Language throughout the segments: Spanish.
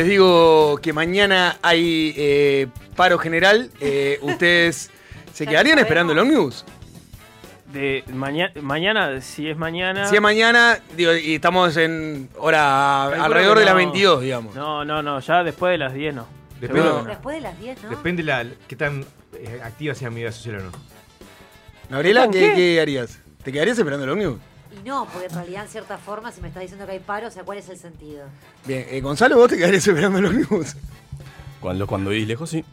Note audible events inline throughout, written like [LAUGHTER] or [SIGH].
les digo que mañana hay eh, paro general, eh, [LAUGHS] ¿ustedes se quedarían esperando el ómnibus? De mañana, mañana, si es mañana. Si es mañana, digo, y estamos en hora Calculo alrededor de las no. 22, digamos. No, no, no, ya después de las 10 no. Depende, Seguro que no. Después de las 10, ¿no? depende la, qué tan eh, activa sea mi vida social o no. Gabriela, ¿Con ¿qué, qué? qué harías? ¿Te quedarías esperando el ómnibus? Y no, porque en realidad, en cierta forma, si me estás diciendo que hay paro, o sea, ¿cuál es el sentido? Bien, eh, Gonzalo, ¿vos te quedarías esperando el ómnibus? Cuando, cuando vivís lejos, sí.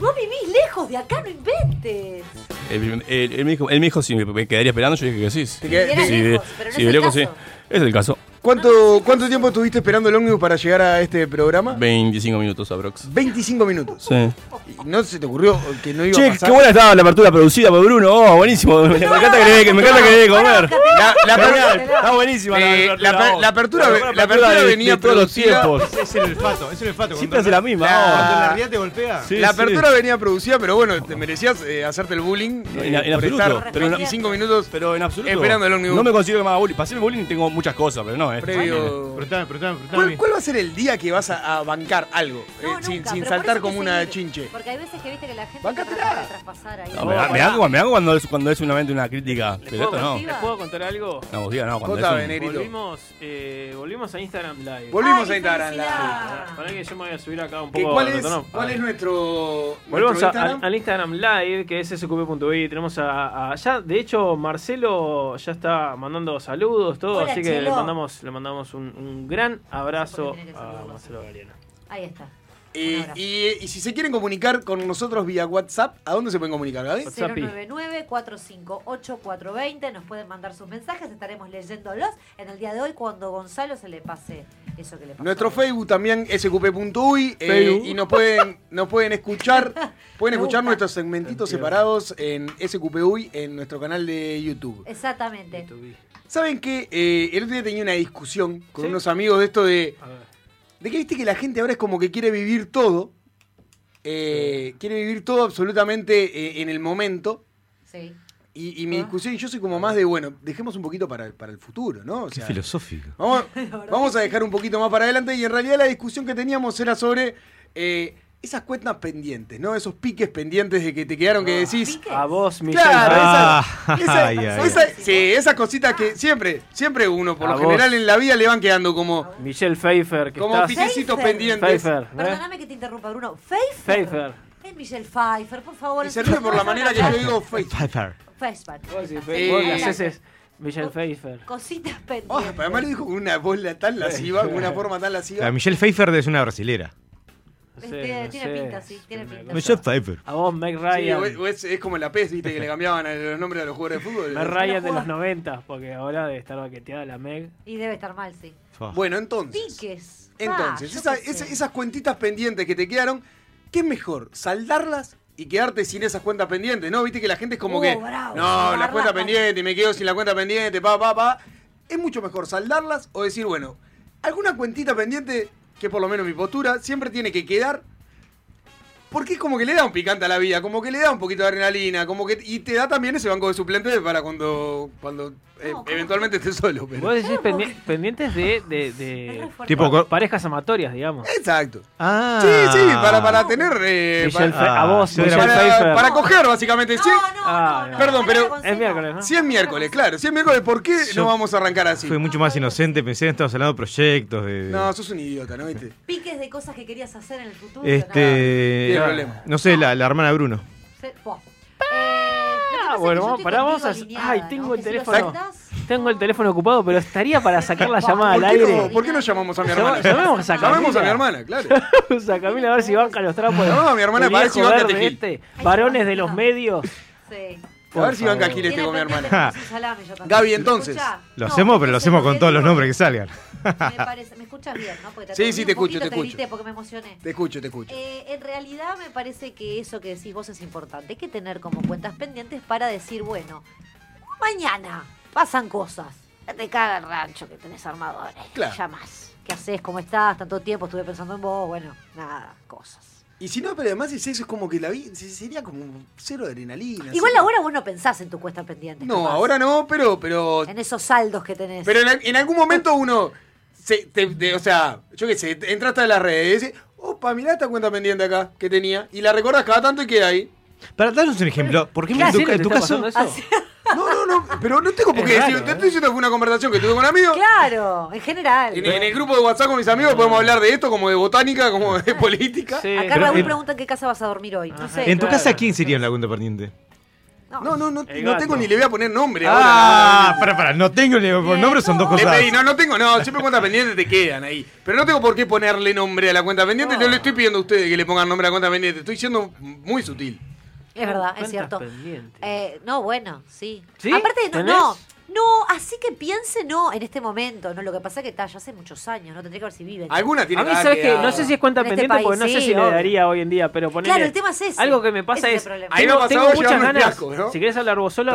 Vos vivís lejos de acá, no inventes. Él, él- él me dijo, él me dijo si me, me quedaría esperando, yo dije que sí. Te Sí, lejos, pero no sí, es de el lejos, sí. caso. Es el caso. ¿Cuánto, ¿Cuánto tiempo estuviste esperando el ómnibus para llegar a este programa? 25 minutos aprox. 25 minutos. Sí. ¿Y ¿No se te ocurrió que no iba a Che, pasar? qué buena estaba la apertura producida por Bruno. Oh, buenísimo. Me, me encanta que le dé- me encanta que le dé comer. La, la apertura- Está buenísima Eh, la, la apertura- la apertura de- venía de todos los producida- tiempos. Es, el olfato, es el olfato. Siempre hace la misma. La- oh. Cuando la realidad te golpea. Sí, la sí. apertura venía producida, pero bueno, te merecías eh, hacerte el bullying En- eh, en por absoluto, estar pero en- 25 minutos Pero en absoluto. Esperando el ómnibus. No me considero que me haga bullying. Pasé el bullying y tengo muchas cosas, pero no, eh. previo. Preguntame, preguntame, preguntame. ¿Cuál, cuál va a ser el día que vas a, a bancar algo? eh, No, sin nunca, sin por saltar como una seguir, chinche. Porque hay veces que viste que la gente Bancátela. trata de traspasar ahí. No, me, da- me, hago cuando es, cuando es solamente una crítica. Pero esto no. ¿Les puedo contar algo? No, vos digas, no, cuando Contame, es un- negrito. Volvimos, eh, volvimos a Instagram Live. Volvimos Ay, a Instagram. Live. Para que yo me voy a subir acá un ¿Qué- poco. ¿Cuál, es. ¿Cuál es nuestro, Volvemos nuestro a- al, Instagram? al Instagram Live, que es sqp.i. Tenemos a, a- Ya, de hecho, Marcelo ya está mandando saludos, todo. Hola, así que le Chelo. Le mandamos un, un gran abrazo a. Marcelo Galeano. Ahí está. Eh, y, y si se quieren comunicar con nosotros vía WhatsApp, ¿a dónde se pueden comunicar, Gaby? WhatsApp. 099-458-420. Nos pueden mandar sus mensajes, estaremos leyéndolos en el día de hoy cuando Gonzalo se le pase eso que le pasó. Nuestro Facebook también, sqp.uy, eh, y nos pueden, nos pueden escuchar, [LAUGHS] pueden escuchar nuestros segmentitos separados en sqp.uy en nuestro canal de YouTube. Exactamente. ¿Saben qué? Eh, el otro día tenía una discusión con ¿Sí? unos amigos de esto de, de que viste que la gente ahora es como que quiere vivir todo, eh, quiere vivir todo absolutamente eh, en el momento. Sí. Y, y mi Ah. discusión, y yo soy como más de, bueno, dejemos un poquito para, para el futuro, ¿no? O Qué sea, filosófico. Vamos, [LAUGHS] vamos a dejar un poquito más para adelante y en realidad la discusión que teníamos era sobre eh, esas cuentas pendientes, ¿no? Esos piques pendientes de que te quedaron que decís... ¿Piques? A vos, Michelle. Claro, Ah, esa- [LAUGHS] esa- esa- sí, esas cositas que siempre, siempre uno, por A lo vos. general en la vida le van quedando como, Michelle Pfeiffer, que como estás... piquecitos Pfeiffer. pendientes. Pfeiffer, ¿eh? Perdóname que te interrumpa, Bruno. ¿Pfeiffer? Pfeiffer. Es Michelle Pfeiffer, por favor. Y se ríe por la manera que yo digo. Pfeiffer. Pfeiffer. Decís, Eh, le Michelle Pfeiffer. Cositas Oh, pendientes. pero además lo dijo con una voz tan lasciva, con una forma tan lasciva. La Michelle Pfeiffer es una brasilera. Este, no tiene sé, pinta, sí, tiene pinta. Michelle Pfeiffer. A vos, Meg Sí, Ryan. o es, o es- es como en la PES, viste, que le cambiaban a los nombres de los jugadores de fútbol. Meg Ryan de los 90, porque ahora debe estar baqueteada la Meg. Y debe estar mal, sí. Bueno, entonces. Piques. Entonces, Ah, esa- esa- esas cuentitas pendientes que te quedaron, ¿qué es mejor? ¿Saldarlas y quedarte sin esas cuentas pendientes? ¿No? Viste que la gente es como Oh, que. bravo, no, la cuenta pendiente, me quedo sin la cuenta pendiente, pa, pa, pa. Es mucho mejor saldarlas o decir, bueno, alguna cuentita pendiente, que por lo menos mi postura, siempre tiene que quedar. Porque es como que le da un picante a la vida, como que le da un poquito de adrenalina, como que. Y te da también ese banco de suplentes para cuando. cuando eh, eventualmente estés solo. pero- Vos decís pendi- pendientes de, de. Tipo, parejas amatorias, digamos. Exacto. Ah. Sí, sí, para, para tener. eh, para, a vos, sí, para, para coger, básicamente. Sí. No, no, Ah, no, no. Perdón, pero- Es miércoles, ¿no? Si es miércoles, claro. Si es miércoles, ¿por qué Yo- no vamos a arrancar así? Fue mucho más inocente, pensé que estabas hablando de proyectos, de... de- No, sos un idiota, ¿no? ¿Viste? Piques de cosas que querías hacer en el futuro. Este... Tiene problema. No sé, la, la hermana de Bruno. Se- que bueno, vamos- estoy pará, vamos a- alineada, Ay, ¿no? tengo el si teléfono. Tengo el teléfono ocupado, pero estaría para sacar la llamada al ¿Por qué, aire. no, ¿Por qué no llamamos a mi hermana? llamemos a Llamemos a mi Camila. hermana, claro. [LAUGHS] Vamos a Camila a ver si banca los trapos. de- No, mi hermana Iván verde Catejil. este, Varones de los medios. Sí. A ver si banca. Gil este Tiene con mi hermana. salame, yo también. Gaby, entonces. Lo no, hacemos, pero lo hacemos con todos los nombres que salgan. Me, [LAUGHS] parece, me escuchas bien, ¿no? Porque Sí, atendí sí, un te escucho, poquito, te escucho. grité porque me emocioné. Te escucho, te escucho. Eh, en realidad me parece que eso que decís vos es importante. Hay que tener como cuentas pendientes para decir, bueno, mañana pasan cosas. Te caga el rancho que tenés armadores. Claro. Ya más. ¿Qué haces? ¿Cómo estás? Tanto tiempo estuve pensando en vos. Bueno, nada, cosas. Y si no, pero además es eso, es como que la vida sería como cero adrenalina. Igual ahora vos no pensás en tu cuesta pendiente. No, ahora no, pero, pero En esos saldos que tenés. Pero en, en algún momento uno se- te- de- o sea, yo qué sé, te- entraste a las redes y decís, opa, mirá esta cuenta pendiente acá que tenía. Y la recordás cada tanto y queda ahí. Para darnos un ejemplo, ¿por qué ¿En en tu, en tu caso? pasando eso? [LAUGHS] No, no, no, pero no tengo por qué Es decir. raro, Te ¿eh? estoy diciendo que fue una conversación que tuve con amigos. Claro, en general. En, en el grupo de WhatsApp con mis amigos podemos hablar de esto como de botánica, como de política. Sí, Acá Pero Raúl en- pregunta en qué casa vas a dormir hoy. No sé. En tu Claro. casa, ¿quién sería en la cuenta pendiente? No, no, no, El no gato. tengo ni le voy a poner nombre Ah, ahora. para, para, no tengo ni por nombre, son dos Le cosas. pedí, no, no tengo, no, siempre cuentas pendientes te quedan ahí. Pero no tengo por qué ponerle nombre a la cuenta pendiente. Yo le estoy pidiendo a ustedes que le pongan nombre a la cuenta pendiente. Estoy siendo muy sutil. Es verdad, es cierto. Eh, no, bueno, sí. ¿Sí? Aparte, no, no, no, así que piense, no, en este momento. No, lo que pasa es que está, ya hace muchos años, no tendría que ver si viven. Alguna tiene A mí, que ¿sabes qué? No sé si es cuenta En este pendiente país, porque no sé si le daría hoy en día, pero ponele. Claro, el tema es ese. Algo que me pasa es problema. Ahí tengo, tengo muchas ganas. fiasco, ¿no? Si querés hablar vos solo.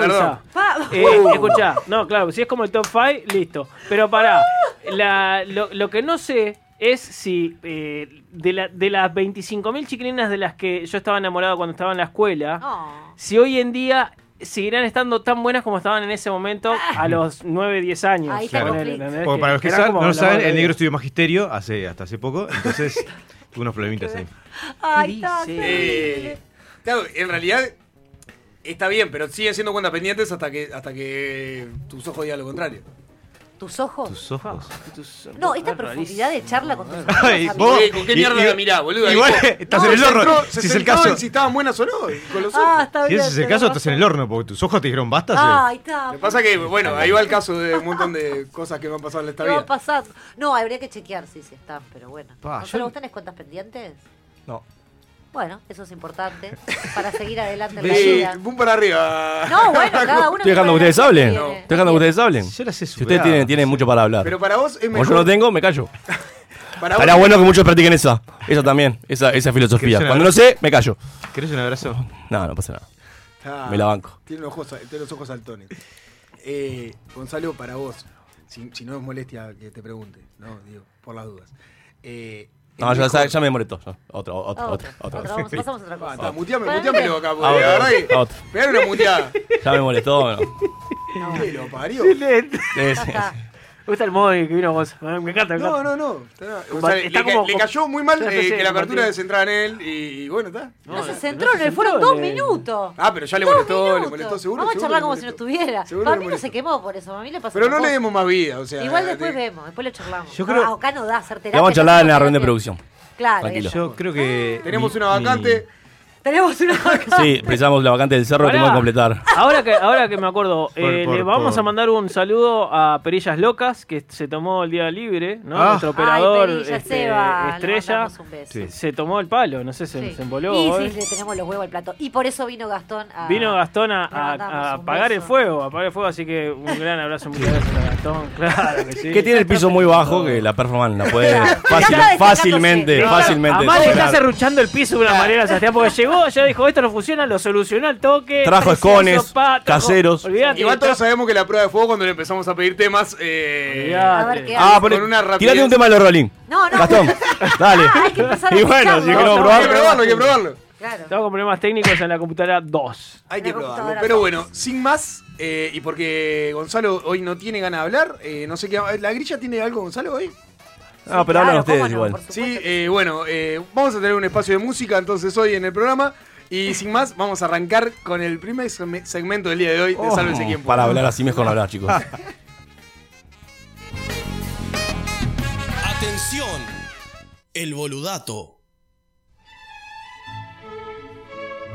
Pa- Eh, [LAUGHS] escuchá, no, claro, si es como el top 5, listo. Pero pará, la, lo, lo que no sé es si eh, de, la, de las 25.000 chiquilinas de las que yo estaba enamorado cuando estaba en la escuela, No. si hoy en día seguirán estando tan buenas como estaban en ese momento a los 9, 10 años. Ahí está el. Porque para los que como no lo saben, el negro estudió magisterio hace, hasta hace poco, entonces [LAUGHS] tuve unos problemitas ahí. Ay. Eh, claro, en realidad está bien, pero siguen siendo cuentas pendientes hasta que, hasta que tus ojos digan lo contrario. ¿Tus ojos? [LAUGHS] Tus ojos. No, esta Es profundidad de charla con tus [LAUGHS] ojos. Ay, vos- Eh, ¿Con qué mierda y- la mirá, boludo? Ahí Igual co- estás No, en el horno. si es el caso, si estaban buenas o no, con los ojos. Ah, está si bien. ese es el caso, estás en el horno, porque tus ojos te dijeron basta. sí. Ay, está. Lo que pasa que, bueno, ahí va el caso de un montón de cosas que me han pasado en esta ¿Qué va a vida. No, habría que chequear si sí, están, pero bueno. Pa, ¿Gonzalo, yo- ¿Vos tenés cuentas pendientes? No. Bueno, eso es importante [LAUGHS] para seguir adelante en la Sí, vida. pum para arriba. No, bueno, cada uno. [LAUGHS] Estoy dejando que ustedes hablen. que Estoy dejando que ustedes hablen. Yo las he Si ustedes tienen, tienen mucho para hablar. Pero para vos es Como mejor. yo no tengo, me callo. [LAUGHS] para Estaría vos- bueno que muchos practiquen esa. Esa también. Esa, esa filosofía. ¿Querés una Cuando no sé, me callo. ¿Querés un abrazo? No, no pasa nada. Ah, Me la banco. Tiene los ojos, tiene los ojos saltones. Eh, Gonzalo, para vos, si, si no es molestia que te pregunte, no, digo, por las dudas. Eh, No, el ya, me molestó. Otro, otro, Otro, otro, otro. otro, vamos, pasamos a otra Ah, cosa. está, muteame, Para muteamelo mí- acá, Ah, porque la otro, verdad que. otro. Pegar una muteada. [LAUGHS] Ya me molestó. [LAUGHS] no. ¿Qué lo parió? Sí, sí, sí. Me gusta el modo que vino vos. Me encanta, me No, encanta. no, no. Está- o Va- sea, está le, ca- como- le cayó muy mal eh, que la apertura se en él y, y bueno, está. No, No, se no centró se en él, fueron dos minutos. Ah, pero ya le molestó, le molestó, seguro. Vamos a charlar como si no estuviera. Seguro Para mí no se quemó por eso, a mí le pasó Pero no le demos más vida, o sea. Igual después de- vemos, después lo charlamos. Yo No, creo- acá no da hacer terapia. Vamos a charlar en la no reunión de producción. Claro. Yo creo que. Tenemos una vacante. Tenemos una [LAUGHS] Sí, precisamos la vacante del cerro, Pará. tenemos que completar. Ahora que, ahora que me acuerdo, eh, por- le vamos por- a mandar un saludo a Perillas Locas, que se tomó el día libre, ¿no? Ah. Nuestro operador Ay, Perilla, este, Seba, le estrella. mandamos un beso. Sí. Se tomó el palo, no sé, se, Sí. se emboló. Y hoy. sí, le tenemos los huevos al plato. Y por eso vino Gastón a. Vino Gastón a, le a- mandamos a un apagar el beso. fuego, a apagar el fuego, así que un gran abrazo, muchas gracias a Gastón, claro que sí. Que tiene el piso muy bajo que la performance la puede Claro. fácil- Está destacándose. fácilmente, fácilmente. Además le está superar. serruchando el piso de una manera, Sebastián, porque llegó, ya dijo, esto no funciona, lo solucionó al toque. Trajo precioso, escones, pa, trajo- caseros. Olvídate, Igual todos sabemos que la prueba de fuego cuando le empezamos a pedir temas. Eh, Olvidate. A ver qué Ah, Con una rapidez. tirate un tema de los Rolling. No, no. Gastón, [LAUGHS] dale. Hay que empezar a Y bueno, si queremos No, Hay que probar. probarlo, hay que probarlo. Claro. Estaba con problemas técnicos en la computadora 2. Hay que probarlo. Pero bueno, sin más, eh, y porque Gonzalo hoy no tiene ganas de hablar, eh, no sé qué. ¿La grilla tiene algo, Gonzalo, hoy? Ah, pero Claro, hablan ustedes no, igual. Sí, eh, que bueno, eh, vamos a tener un espacio de música entonces hoy en el programa. Y [LAUGHS] sin más, vamos a arrancar con el primer segme- segmento del día de hoy de Oh, Sálvese quien pueda. Para hablar así mejor hablar, chicos. [LAUGHS] Atención, el boludato.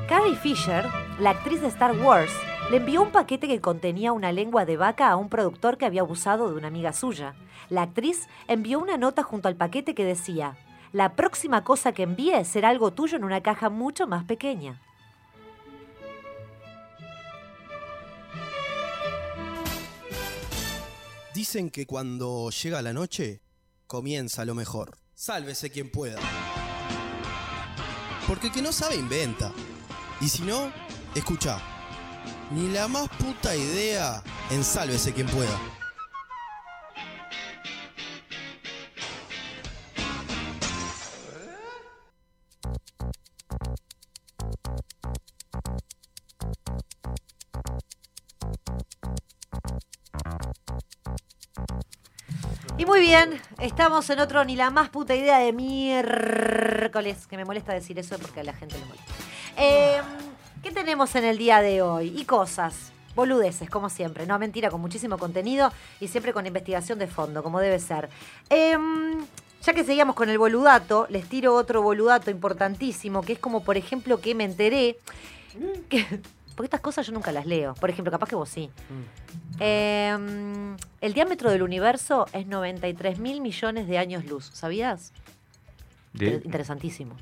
Carrie Fisher, la actriz de Star Wars, le envió un paquete que contenía una lengua de vaca a un productor que había abusado de una amiga suya. La actriz envió una nota junto al paquete que decía, la próxima cosa que envíe será algo tuyo en una caja mucho más pequeña. Dicen que cuando llega la noche, comienza lo mejor. Sálvese quien pueda. Porque el que no sabe inventa. Y si no, escucha. Ni la más puta idea en sálvese quien pueda. Y muy bien, estamos en otro ni la más puta idea de miércoles, que me molesta decir eso porque a la gente le molesta. Eh, ¿Qué tenemos en el día de hoy? Y cosas, boludeces, como siempre. No, mentira, con muchísimo contenido y siempre con investigación de fondo, como debe ser. Eh, ya que seguíamos con el boludato, les tiro otro boludato importantísimo, que es como, por ejemplo, que me enteré que... Porque estas cosas yo nunca las leo. Por ejemplo, capaz que vos sí. Eh, el diámetro del universo es 93 mil millones de años luz. ¿Sabías? De- Interesantísimo.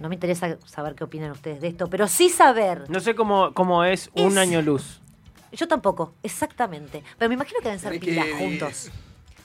No me interesa saber qué opinan ustedes de esto, pero sí saber. No sé cómo, cómo es un Es- año luz. Yo tampoco, exactamente. Pero me imagino que deben ser pilas juntos.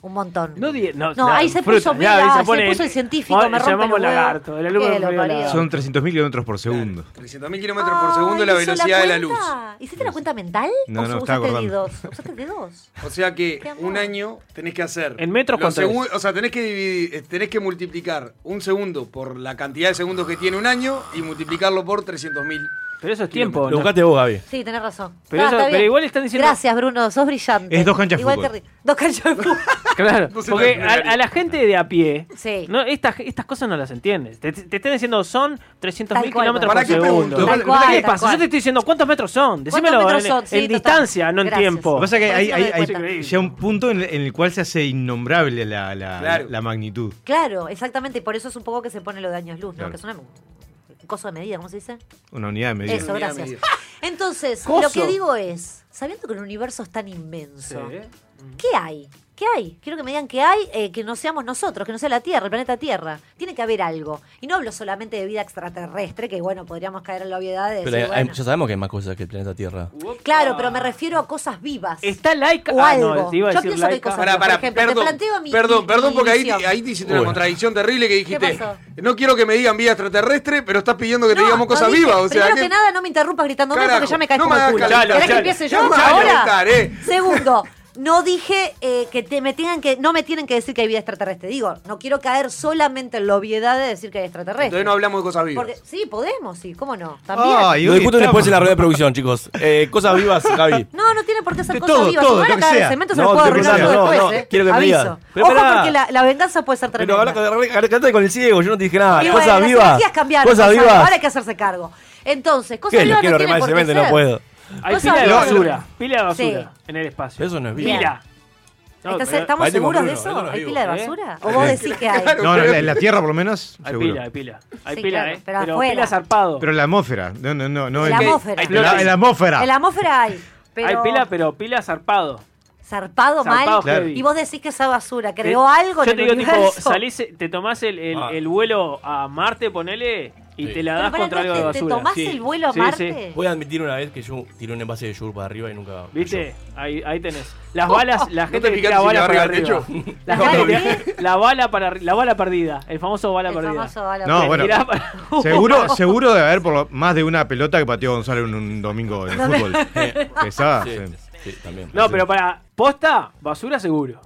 Un montón. No, di- no, No, la ahí se fruta, puso, ya, mira, se pone- puso el científico, me rompe llamamos huevos. lagarto, el lagarto. Son 300.000 kilómetros por segundo. 300.000 kilómetros por segundo la ¿hizo velocidad de la luz. cuenta? ¿Hiciste la cuenta mental? No, ¿O no, usaste estaba acordando. dedos? ¿Usaste dedos? O sea que un año tenés que hacer. En metros cuánto es? O sea, tenés que dividir, eh, tenés que multiplicar un segundo por la cantidad de segundos que tiene un año y multiplicarlo por 300.000. Pero eso es tiempo. Lo ¿no? buscaste vos, Gaby. Sí, tenés razón. Pero Ah, eso- está pero bien. igual están diciendo- Gracias, Bruno, sos brillante. Es dos canchas de Igual fútbol. te ri- Dos canchas de fútbol. [LAUGHS] Claro, No se porque a, a la gente de a pie, Sí. no, estas, estas cosas no las entiendes. Te, te están diciendo son 300.000 Tal cual, kilómetros ¿Para por qué segundo. pregunto? Tal ¿Qué cual, te tal pasa? cual. Yo te estoy diciendo cuántos metros son. Decímelo metros en, son? Sí, en total. distancia, no en Gracias. tiempo. Lo que pasa es que Por hay, eso hay, me doy hay- cuenta. llega un punto en, en el cual se hace innombrable la, la, Claro. la magnitud. Claro, exactamente. Y por eso es un poco que se pone lo de años luz, ¿no? Claro. Que es una, un coso de medida, ¿cómo se dice? Una unidad de medida. Eso, Unidad gracias. medida. Entonces, Coso. lo que digo es, sabiendo que el universo es tan inmenso, ¿qué hay? ¿Qué hay? Quiero que me digan qué hay, eh, que no seamos nosotros, que no sea la Tierra, el planeta Tierra. Tiene que haber algo. Y no hablo solamente de vida extraterrestre, que bueno, podríamos caer en la obviedad de Pero decir, hay- hay- bueno. ya sabemos que hay más cosas que el planeta Tierra. Claro, pero me refiero a cosas vivas. Está Laika. O ah, algo. no, te iba a Yo decir pienso que hay cosas- Pará, por pará, ejemplo, te perdón, planteo mi- perdón, mi- perdón, mi porque ahí, visión. ahí te hiciste una contradicción terrible que dijiste, pasó? no quiero que me digan vida extraterrestre, pero estás pidiendo que te No, digamos no cosas dije. vivas, o sea Primero que... que nada, no me interrumpas gritándome Carajo, porque ya me caes no como me el hagas culo. calentar. ¿Querés que Chalo, empiece yo eh. Segundo, [LAUGHS] no dije eh, que te me tengan que no me tienen que decir que hay vida extraterrestre. Digo, no quiero caer solamente en la obviedad de decir que hay extraterrestre. Entonces no hablamos de cosas vivas. Porque sí, podemos, sí, cómo no. También. Ay, Lo hoy discuten después en la estamos- rueda de producción, chicos. Eh, cosas vivas, Gaby. [LAUGHS] No, no tiene por qué ser cosas todo, vivas. todo, Si van lo a que caer sea. el cemento se No, lo puedo te arruinar no, después, no, ¿eh? quiero que me digas. Pero Ojo porque la, la venganza puede ser Pero tremenda. habla quédate con el ciego, yo no te dije nada. Cosas bueno, vivas. cambiaron, Cosas vivas. Ahora hay que hacerse cargo. Entonces, cosas vivas no tienen por qué y no ser. puedo. Hay pila de basura. Pila de basura Sí. en el espacio. Eso no es Bien. vida. Pila. No, ¿Estás- pero- ¿Estamos seguros de Bruno, eso? eso no es ¿Hay pila de ¿eh? basura? ¿O vos decís que hay? No, no, en la Tierra por lo menos, Hay seguro. pila, hay pila. Hay Sí, pila, claro, ¿eh? pero Pero, afuera. pila zarpado. Pero en la atmósfera. No, no, no. no En la atmósfera. En la, en la atmósfera. En la atmósfera hay. Pero Hay pila, pero pila zarpado. zarpado, Zarpado mal. Claro. Y vos decís que esa basura creó Te- algo Yo en te el digo, tipo, universo. salís, te tomás el, el, Ah. el vuelo a Marte, ponele, y Sí. te la Pero das pará, contra algo de ¿te- ¿Te basura. tomás Sí. el vuelo a Sí, Marte? Voy a admitir una vez que yo tiré un envase de yogur para arriba y nunca. ¿Viste? Ahí, ahí tenés. Las [LAUGHS] balas, la ¿No gente te que tira si bala le para arriba. [LAUGHS] La, ¿La gente bala que tira- la bala para arri- la bala perdida, el famoso bala El perdida. famoso bala No, perdida. bueno. Tirá para- [LAUGHS] Seguro, seguro debe haber por lo- más de una pelota que pateó Gonzalo en un domingo en el fútbol. Pesada. Sí, sí. sí, también. No, pero para posta, basura seguro.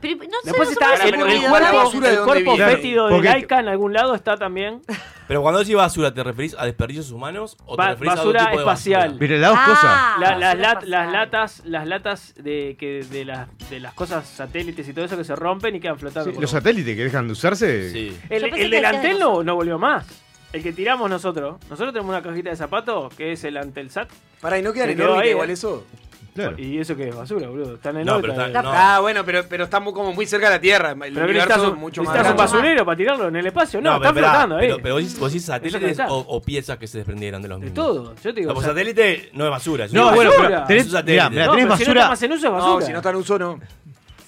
Pero, no sé, Después está el, el ruido, ¿cuál está la cuerpo, basura de el cuerpo fétido de Laika en algún lado está también. Pero cuando decís basura, ¿te referís a desperdicios humanos o te Ba- referís a basura otro tipo de espacial. basura? Mire, las dos Ah, cosas. La- basura las, las latas, las latas de que de las de las cosas satélites y todo eso que se rompen y quedan flotando. Sí, los lo- satélites que dejan de usarse. Sí. El, el que del decías de Antel no, no volvió más. El que tiramos nosotros. Nosotros tenemos una cajita de zapatos que es el Antelsat. Pará, ¿y no quedan Se en órbita igual eh. eso? Claro. ¿Y eso qué es? Basura, boludo. Están en No, órbita, pero está- no. Ah, bueno, pero, pero estamos como muy cerca de la Tierra. El Pero universo necesitas es un, mucho más necesitas un basurero para tirarlo en el espacio. No, pero están esperá, flotando ahí. Pero, pero vos vos decís satélites o, o piezas que se desprendieran de los de mismos. todo. Yo te digo. No, pues o sea, satélite no es basura. es No, una bueno, basura. pero Es tenés, un satélite. mirá, mirá, no, tenés pero si no basura. está más en uso es basura. No, si no está en uso, no.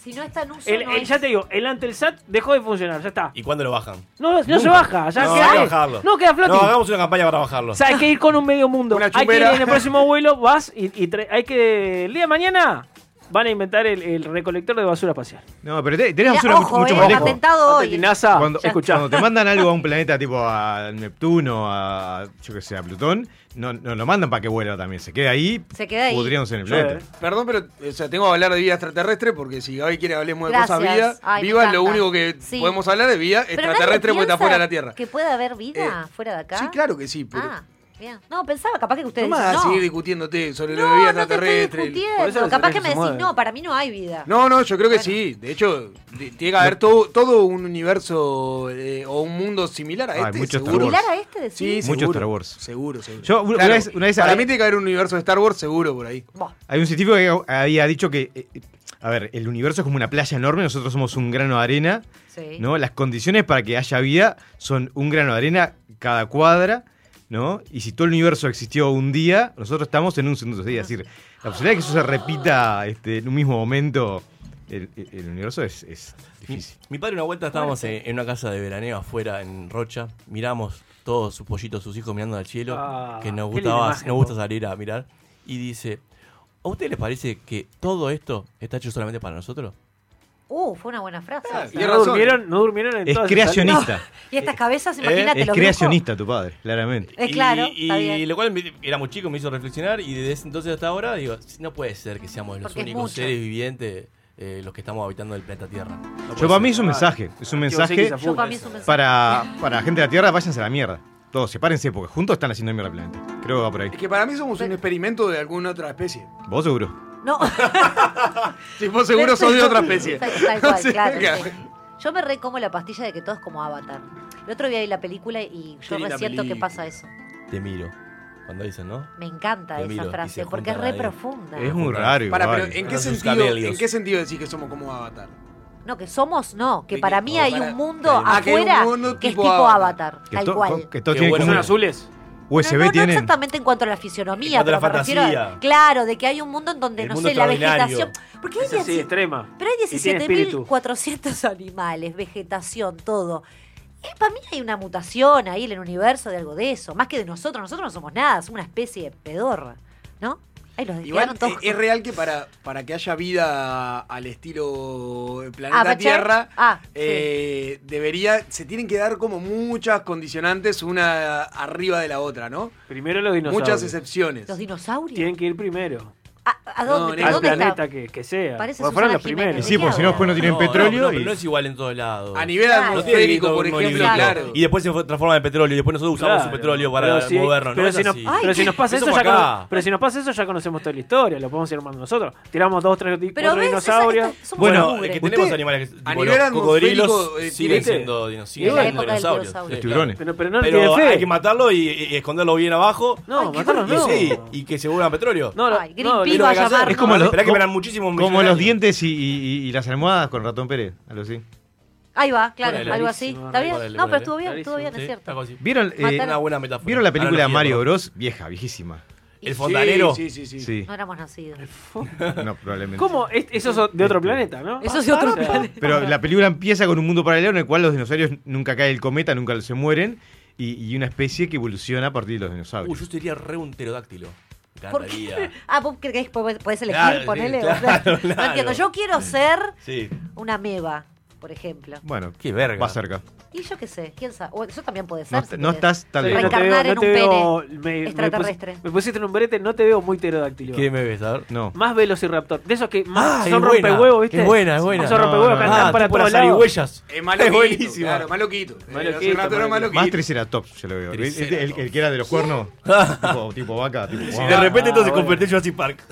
Si no está en uso, El- no el- es. ya te digo, el Antelsat dejó de funcionar, ya está. ¿Y cuándo lo bajan? No, no se baja, ya no, queda hay que bajarlo. No, queda floating. No, hagamos una campaña para bajarlo. O sea, hay que ir con un medio mundo. Una hay que ir en el próximo vuelo, vas y, hay que. El día de mañana van a inventar el, el recolector de basura espacial. No, pero te- tenés basura ojo, mucho eh, más lejos. atentado hoy. NASA, Cuando, cuando te mandan algo a un planeta tipo a Neptuno, a yo que sé, a Plutón, no, no lo mandan para que vuela también. Se queda ahí, Se queda ahí. pudriéndose en el planeta. Perdón, pero o sea, tengo que hablar de vida extraterrestre porque si Gaby quiere hablemos de Gracias. cosas vivas, Ay, vivas, lo único que Sí. podemos hablar es vida Pero extraterrestre porque está fuera de la Tierra. ¿Que puede haber vida Eh, fuera de acá? Sí, claro que sí, pero Ah. Bien. No, pensaba capaz que No ustedes me dicen, hagas no. seguir discutiénde sobre la No, vida no te estoy extraterrestre. Discutiendo. los Capaz que me decís, no, para mí no hay vida. No, no, yo creo que Bueno. sí. De hecho, de- tiene que haber todo, todo un universo eh, o un mundo similar a Hay este. mucho Star seguro. ¿Similar a este decís? Sí, Mucho. Star Wars. Seguro, seguro. Yo, una vez- una vez para hay- mí tiene que haber un universo de Star Wars seguro por ahí. Hay un científico que había dicho que, eh, eh, a ver, el universo es como una playa enorme, nosotros somos un grano de arena, Sí. ¿no? Las condiciones para que haya vida son un grano de arena cada cuadra, ¿no? Y si todo el universo existió un día, nosotros estamos en un segundo día. Es decir, la posibilidad de que eso se repita este, en un mismo momento, el, el- universo es, es difícil. mi padre una vuelta estábamos en, en una casa de veraneo afuera en Rocha, miramos todos sus pollitos, sus hijos mirando al cielo, Ah, que nos gustaba, imagen, nos gusta salir a mirar, y dice, ¿a ustedes les parece que todo esto está hecho solamente para nosotros? Uh, fue una buena frase. Ah, Y no razón. durmieron, no durmieron en Es creacionista. Y estas cabezas, Eh, imagínate Es los creacionista tu padre, claramente. Es claro, y, está y bien. lo cual me- era muy chico, me hizo reflexionar, y desde ese entonces hasta ahora digo, no puede ser que seamos los Porque es únicos mucho. seres vivientes eh, los que estamos habitando el planeta Tierra. No Yo para mí ser. es un mensaje, es un mensaje. Yo para mí es un mensaje. para, para la gente de la Tierra, váyanse a la mierda. Todos, sepárense, porque juntos están haciendo mierda al planeta. Creo que va por ahí. Es que para mí somos un experimento de alguna otra especie. ¿Vos seguro? No. [LAUGHS] Si vos seguro sos de otra especie. [LAUGHS] Tal, tal cual, Sí, claro. sí. Yo me re como la pastilla de que todo es como Avatar. El otro día vi la película y yo resiento que pasa eso. Te miro, cuando dicen, ¿no? Me encanta Te esa miro frase se porque es re profunda. Es muy raro Para, pero ¿en qué, sentido. ¿en qué sentido decís que somos como Avatar? No, que somos, no. Que ¿De para mí O hay un mundo Ah, afuera que es tipo Avatar. Tal cual. que todos Qué tienen bueno. ¿Son como azules? USB no, no, no exactamente en cuanto a la fisionomía, pero la me refiero a- fantasía. claro, de que hay un mundo en donde, El no mundo sé, la vegetación. Porque hay Es así, 17 extrema. Pero hay Y tiene espíritu. 17.400 animales, vegetación, todo. Eh, para mí hay una mutación ahí en el universo de algo de eso. Más que de nosotros. Nosotros no somos nada, somos una especie de pedorra. ¿No? Ahí los Igual quedaron todos. es real que para, para que haya vida al estilo Ah, planeta ¿Bacher? Tierra, Ah, sí. eh, debería, se tienen que dar como muchas condicionantes una arriba de la otra, ¿no? Primero los dinosaurios. Muchas excepciones. Los dinosaurios. Tienen que ir primero. ¿A, a dónde? No, ¿Pero Al dónde está? planeta que, que sea. Parece Porque fueron los primeros. Sí, porque si no después no tienen No, petróleo. No, y- pero no es igual en todos lados. A nivel Claro. Atmosférico, por ejemplo, claro. Y después se transforma en petróleo. Y después nosotros usamos Claro. su petróleo para Pero si- movernos. Pero, no si, nos, así. Ay, pero si nos pasa Eso ya cono- pero si nos pasa eso ya conocemos toda la historia, lo podemos ir armando nosotros. Tiramos dos, tres, Pero ves, dinosaurios. Bueno, es que tenemos animales que a nivel los cocodrilos eh, siguen siendo, dinosaurios. Los tiburones. Pero, hay que matarlo y, esconderlo bien abajo. No, matarlos Y no. sí, y que se vuelvan petróleo. No, no, A. Es como los- Esperá que como- verán muchísimos Como millones de los años. dientes y, y- y las almohadas con ratón Pérez, algo así. Ahí va, claro, algo así. ¿Está bien? no, pero estuvo bien, estuvo bien, es cierto. algo así. ¿Vieron, eh, Mataron- Una buena metáfora. ¿Vieron la película Analogía, Mario. Bros? Vieja, viejísima. El fontanero. Sí, sí, sí. No éramos nacidos. [LAUGHS] No, probablemente. ¿Cómo? Es- Eso es de otro planeta, ¿no? Eso es de otro sea, planeta. Pero la película empieza con un mundo paralelo en el cual los dinosaurios nunca cae el cometa, nunca se mueren, y, y una especie que evoluciona a partir de los Uy, dinosaurios. yo sería re un pterodáctilo. Me ¿Por qué? [LAUGHS] Ah, vos creés que podés elegir, Claro, sí, ponele. claro, o sea, claro. No [LAUGHS] entiendo. Yo quiero ser Sí. una meba, por ejemplo. Bueno, Qué verga. va cerca. Y yo qué sé, quién sabe. O eso también puede ser. No, si no estás no te veo, Reencarnar no en un veo, pene me, me extraterrestre. pus- Me, pusiste en un brete, no te veo muy pterodáctilo. ¿Qué me ves? A ver. No. Más velociraptor. De esos que más Ah, son rompehuevos, ¿viste? es buena, es buena. Esos No, rompehuevos que no, andan Ah, para todos lados. Es malo Es buenísima. Claro, más loquito. Más. Triceratops, yo lo veo. El, que era de los cuernos, [LAUGHS] tipo, vaca. Y de repente Ah, entonces convertí en Jurassic Park.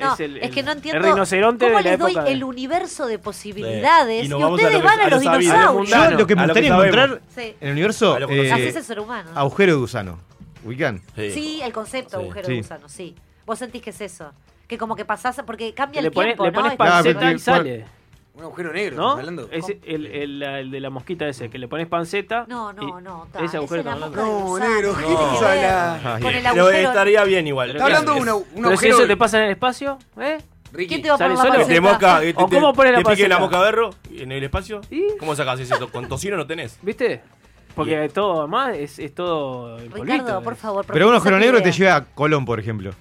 No, [LAUGHS] Es el- es que no entiendo El rinoceronte cómo de la les doy época de- el universo de posibilidades Y ustedes van a, los dinosaurios. Yo lo que me gustaría sabemos. Encontrar Sí. en el universo. Eh, Así es el ser humano. agujero de gusano. ¿Ubican? Sí, el concepto Sí. agujero Sí. de gusano, sí. Vos sentís que es eso. Que como que pasás, porque cambia Le el pones, tiempo, le ¿no? pones panceta pero y te- sale. Un agujero negro, ¿No? ¿estás hablando? Es el, el, el de la mosquita ese, que le pones panceta. No, no, y- no. ta, Ese agujero es la estamos mosca hablando. del No, negro, ¿qué ¿qué tiene estás que ver? hablando? Ah, Con el Pero agujero. estaría bien igual. Pero Está hablando de una- un Pero si agujero. eso te pasa en el espacio, ¿eh? Ricky, ¿Quién te va a ¿Sale poner la solo? Te te, ¿O cómo pones la te pique la mosca berro en el espacio. ¿Y? ¿Cómo sacás eso? Con tocino no tenés. ¿Viste? Porque todo, además, es, es todo el polvito, Ricardo, por favor. Pero un tu negro te lleva a Colón, por ejemplo.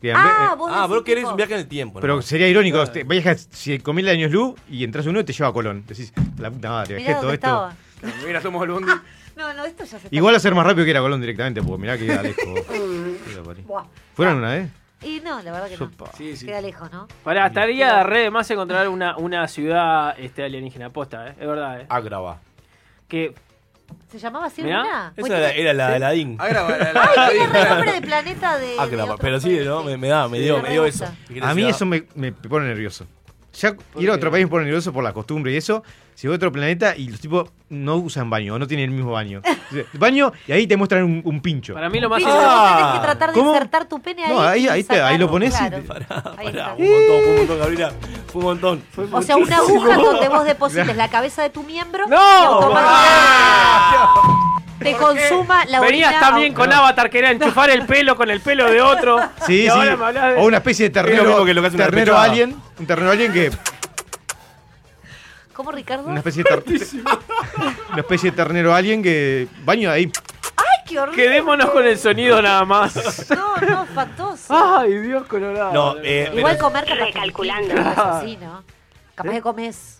Que en vez- Ah, eh, vos Ah, decís vos querés tipo- un viaje en el tiempo. ¿no? pero sería irónico, te, viajas 5.000 años luz y entras uno y te lleva a Colón. Decís, la puta madre, Mirá viajé todo dónde esto. estaba. Mira, somos el bondi. [LAUGHS] No, no, esto ya se está... Igual a ser más rápido que ir a Colón directamente, porque mirá que queda lejos. Puta pari. Buah. ¿Fueron una vez? Y no, la verdad que no. Sopa. Sí, sí. Queda lejos, ¿no? Pará, estaría re de más encontrar una, una ciudad este, alienígena posta, ¿eh? Es verdad, ¿eh? Agrava. Que ¿Se llamaba así Mirá, una? Esa era, era la de Aladdin. Ah, era- era- era- Ay, tiene nombre de planeta de. Otro pero sí, ¿no? Me, me da, me dio, me dio eso. gusta. A mí eso me, me pone nervioso. Ya ir a otro país me pone nervioso por la costumbre y eso. Si voy a otro planeta y los tipos no usan baño, o no tienen el mismo baño. Baño y ahí te muestran un, un pincho. Para mí lo más. Ah, que tratar de ¿cómo? insertar tu pene ahí. No, ahí- y ahí te- ahí lo pones y claro. te- Pará, pará, fue un montón, fue un montón, Gabriela. Fue un montón. O sea, una aguja donde vos [LAUGHS] deposites la cabeza de tu miembro ¡No! y te consuma la orina. Venías también con Avatar que era enchufar el pelo con el pelo de otro. Sí, y sí. ahora me hablas de- O una especie de ternero, que lo que hace ternero alien. Un ternero alien que. ¿Cómo, Ricardo? Una especie de, [LAUGHS] una especie de ternero alien que. Baño ahí. ¡Ay, qué horrible! Quedémonos con el sonido nada más. No, no, espantoso. Ay, Dios colorado. No, eh, Igual pero- comer capaz Recalculando. así, ¿no? Capaz que comes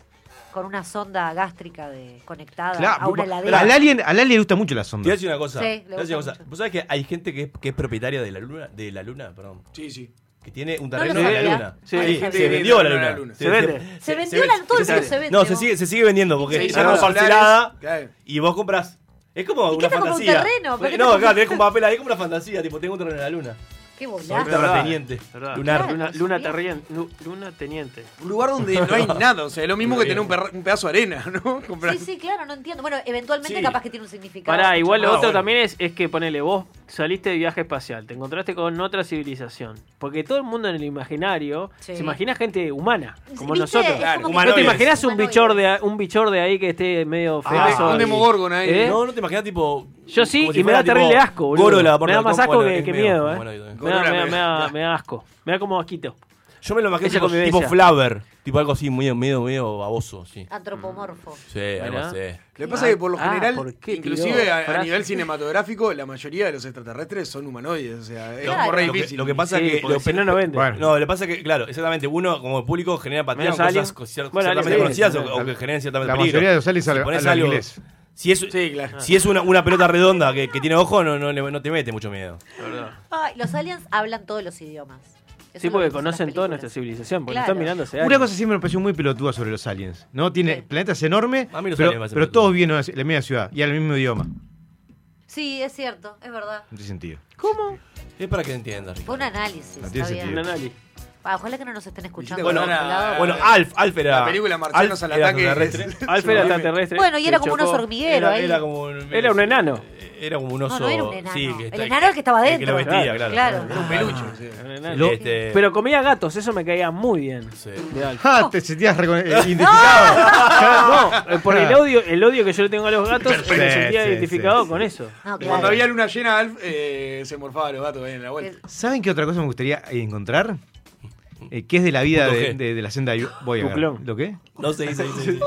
con una sonda gástrica de, conectada a una al heladera. alien, al alien le gusta mucho la Te sonda. voy a decir una cosa. Sí, le te voy una cosa. ¿Vos sabés que hay gente que es, que es propietaria de la luna? De la luna, perdón. Sí, sí. Que tiene un terreno en la sabía. luna. Sí, se vendió la luna. la luna. Se vende. Se vendió la- todo el mundo se vende, No, se sigue, se sigue vendiendo porque está como parcelada y vos compras. Es como ¿Y qué una un fantasía. qué no, acá tenés un papel ahí como una fantasía, tipo, tengo un terreno en la luna. Qué Soy volada. terrateniente. Verdad. Lunar. Claro. Luna, luna, luna teniente. Un lugar donde no hay [LAUGHS] nada. O sea, es lo mismo que tener un, perra- un pedazo de arena, ¿no? Comprar- Sí, sí, claro, no entiendo. Bueno, eventualmente Sí. capaz que tiene un significado. Pará, igual lo. No, otro bueno. también es, es que ponele, vos saliste de viaje espacial, te encontraste con otra civilización. Porque todo el mundo en el imaginario Sí. se imagina gente humana, como ¿Viste? nosotros. Como ¿No te imaginas un bichor de un bichor de ahí que esté medio Ah, feazo? un y- demogorgon ahí. ¿Eh? No, no te imaginas tipo. Yo sí, como si y me da terrible asco, boludo. Goro la me da más asco que, que medio miedo, eh. humanoide. Me da, Goro me, da, la me da- me da asco. Me da como asquito. Yo me lo imagino tipo, tipo Flaver. Tipo algo así, medio, medio, medio baboso, sí. Antropomorfo. Sí, algo así. Lo que pasa es que por lo Ah, general, ¿por qué inclusive a, a nivel cinematográfico, la mayoría de los extraterrestres son humanoides. O sea, es Claro. como re Lo que, difícil. lo que pasa Sí, es que. lo- si no, no vende. Bueno. No, lo que pasa es que, claro, exactamente, uno como público genera empatía con cosas Bueno, ciertamente conocidas o, que generen ciertamente La peligro. mayoría de los aliens Si inglés. Si es, Sí, claro. si es una, una pelota redonda que, que tiene ojo, no, no, le- no te mete mucho miedo. Ay, los aliens hablan todos los idiomas. Eso Sí, porque en conocen toda nuestra civilización, porque Claro. están mirando hace Una años. cosa siempre me pareció muy pelotuda sobre los aliens. ¿No? Tiene Sí. planetas enormes, A mí los pero, pero todos vienen a la misma ciudad y al mismo idioma. Sí, es cierto, es verdad. No tiene sentido. ¿Cómo? Es para que entiendas, un análisis. No tiene está bien. Un sentido. análisis. Ah, ojalá que no nos estén escuchando. Bueno, del otro ahora- lado. Bueno, Alf, Alf era. La película Marcianos Alf al ataque es- Alf era extraterrestre. Bueno, y era como un chocó. oso hormiguero Era, ahí. era como un, Era un enano. Era como un oso. No, no era un enano. Sí, que el está- enano el que estaba el dentro. Que lo vestía, claro. Claro. Era un peluche. sí. Era un enano. Lo- Este- Pero comía gatos, eso me caía muy bien. Sí. de Alf. ¡Ah! Te sentías recon- eh, [LAUGHS] identificado. No, eh, por el odio, el odio que yo le tengo a los gatos, me Sí, sentía sí, identificado sí, con sí. eso. No, Y Cuando claro. había luna llena, Alf eh, se morfaba a los gatos ahí en la vuelta. ¿Saben qué otra cosa me gustaría encontrar? Eh, ¿Qué es de la vida de, de- de la senda Voyager? ¿Lo qué? No se dice, dice, dice.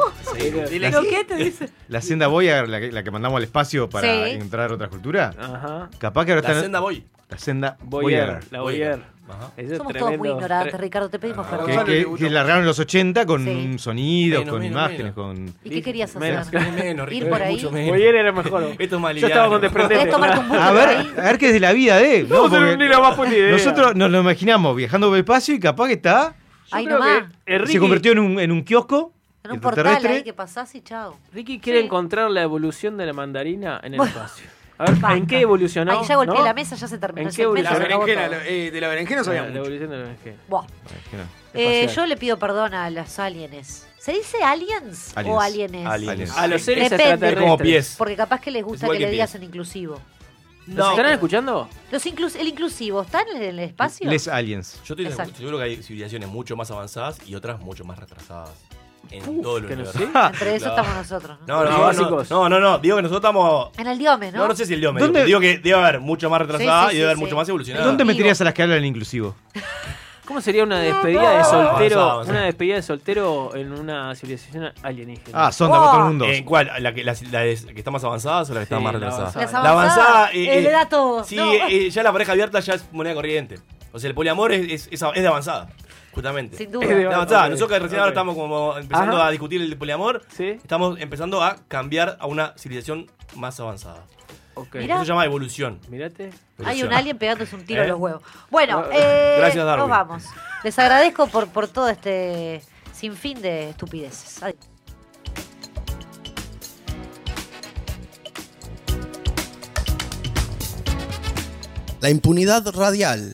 [LAUGHS] Dile ¿Lo que- qué te dice? La senda Voyager, la que, la que mandamos al espacio para Sí. encontrar otra cultura. Ajá. Capaz que ahora La está senda voy. la senda Boyer, Voyager. la Voyager. Eso Somos todos muy tremendo. ignorantes, Ricardo. Te pedimos perdón. Que, que- que largaron en los 80 con Sí. sonidos, Menos, con menos, imágenes, menos. con... ¿Y qué querías Menos, hacer? Menos, Ir Ricardo, por ahí. mucho menos. Boyer era mejor. [LAUGHS] Esto es Yo estaba con desprendete. ¿Querés tomarte un buque A por ver, ahí? a ver qué es de la vida de... No, Porque ni la más puta idea. nosotros nos lo imaginamos viajando por el espacio y capaz que está... Yo Ahí creo nomás. que Enrique, Se convirtió en un, en un kiosco En un portal extraterrestre. ahí que pasás y chao. Ricky quiere Sí. encontrar la evolución de la mandarina en el Bueno. espacio. A ver, ¿en qué evolucionó? Ahí ya golpeé ¿no? la mesa, ya se terminó ¿En el qué La berenjena, lo- eh, de la berenjena sabía la mucho. evolución de la berenjena. Buah. Eh, Espacial. yo le pido perdón a los aliens. ¿Se dice aliens, o Aliens. alienes? Aliens. A los seres Depende. Es extraterrestres. como pies. Porque capaz que les gusta igual que, que le digas en inclusivo. ¿Nos estarán escuchando? Los inclus- ¿El inclusivo está en el espacio? Les aliens. Yo estoy Exacto. seguro que hay civilizaciones mucho más avanzadas y otras mucho más retrasadas. En Uf, todo el que no universo. sé. [LAUGHS] Entre eso No. estamos nosotros. ¿no? No, no, Los no, básicos. no, no, no, digo que nosotros estamos... En el diome, ¿no? No, no sé si el dios me ¿Dónde- digo que debe haber mucho más retrasada Sí, sí, y debe haber sí, mucho sí. más evolucionada. ¿Dónde meterías a las que hablan inclusivo? [LAUGHS] ¿Cómo sería una despedida de soltero? Una despedida de soltero en una civilización alienígena. Ah, sonda para todo el mundo. ¿En cuál? ¿La que, la, la de- que está más avanzada o la que está Sí, más la retrasada? avanzada. Las La avanzada, avanzadas, eh, eh, le da todo. Sí, No. eh, ya la pareja abierta ya es moneda corriente. O sea, el poliamor es, es, es, es de avanzada, Justamente. Sin duda. No, o. Nosotros que recién ahora estamos como empezando a discutir el poliamor, ¿Sí? estamos empezando a cambiar a una civilización más avanzada. Okay. Eso se llama evolución. Mírate. Hay un alien pegándose un tiro ¿Eh? en los huevos. Bueno, eh, Gracias, nos vamos. Les agradezco por, todo este sinfín de estupideces. La impunidad radial.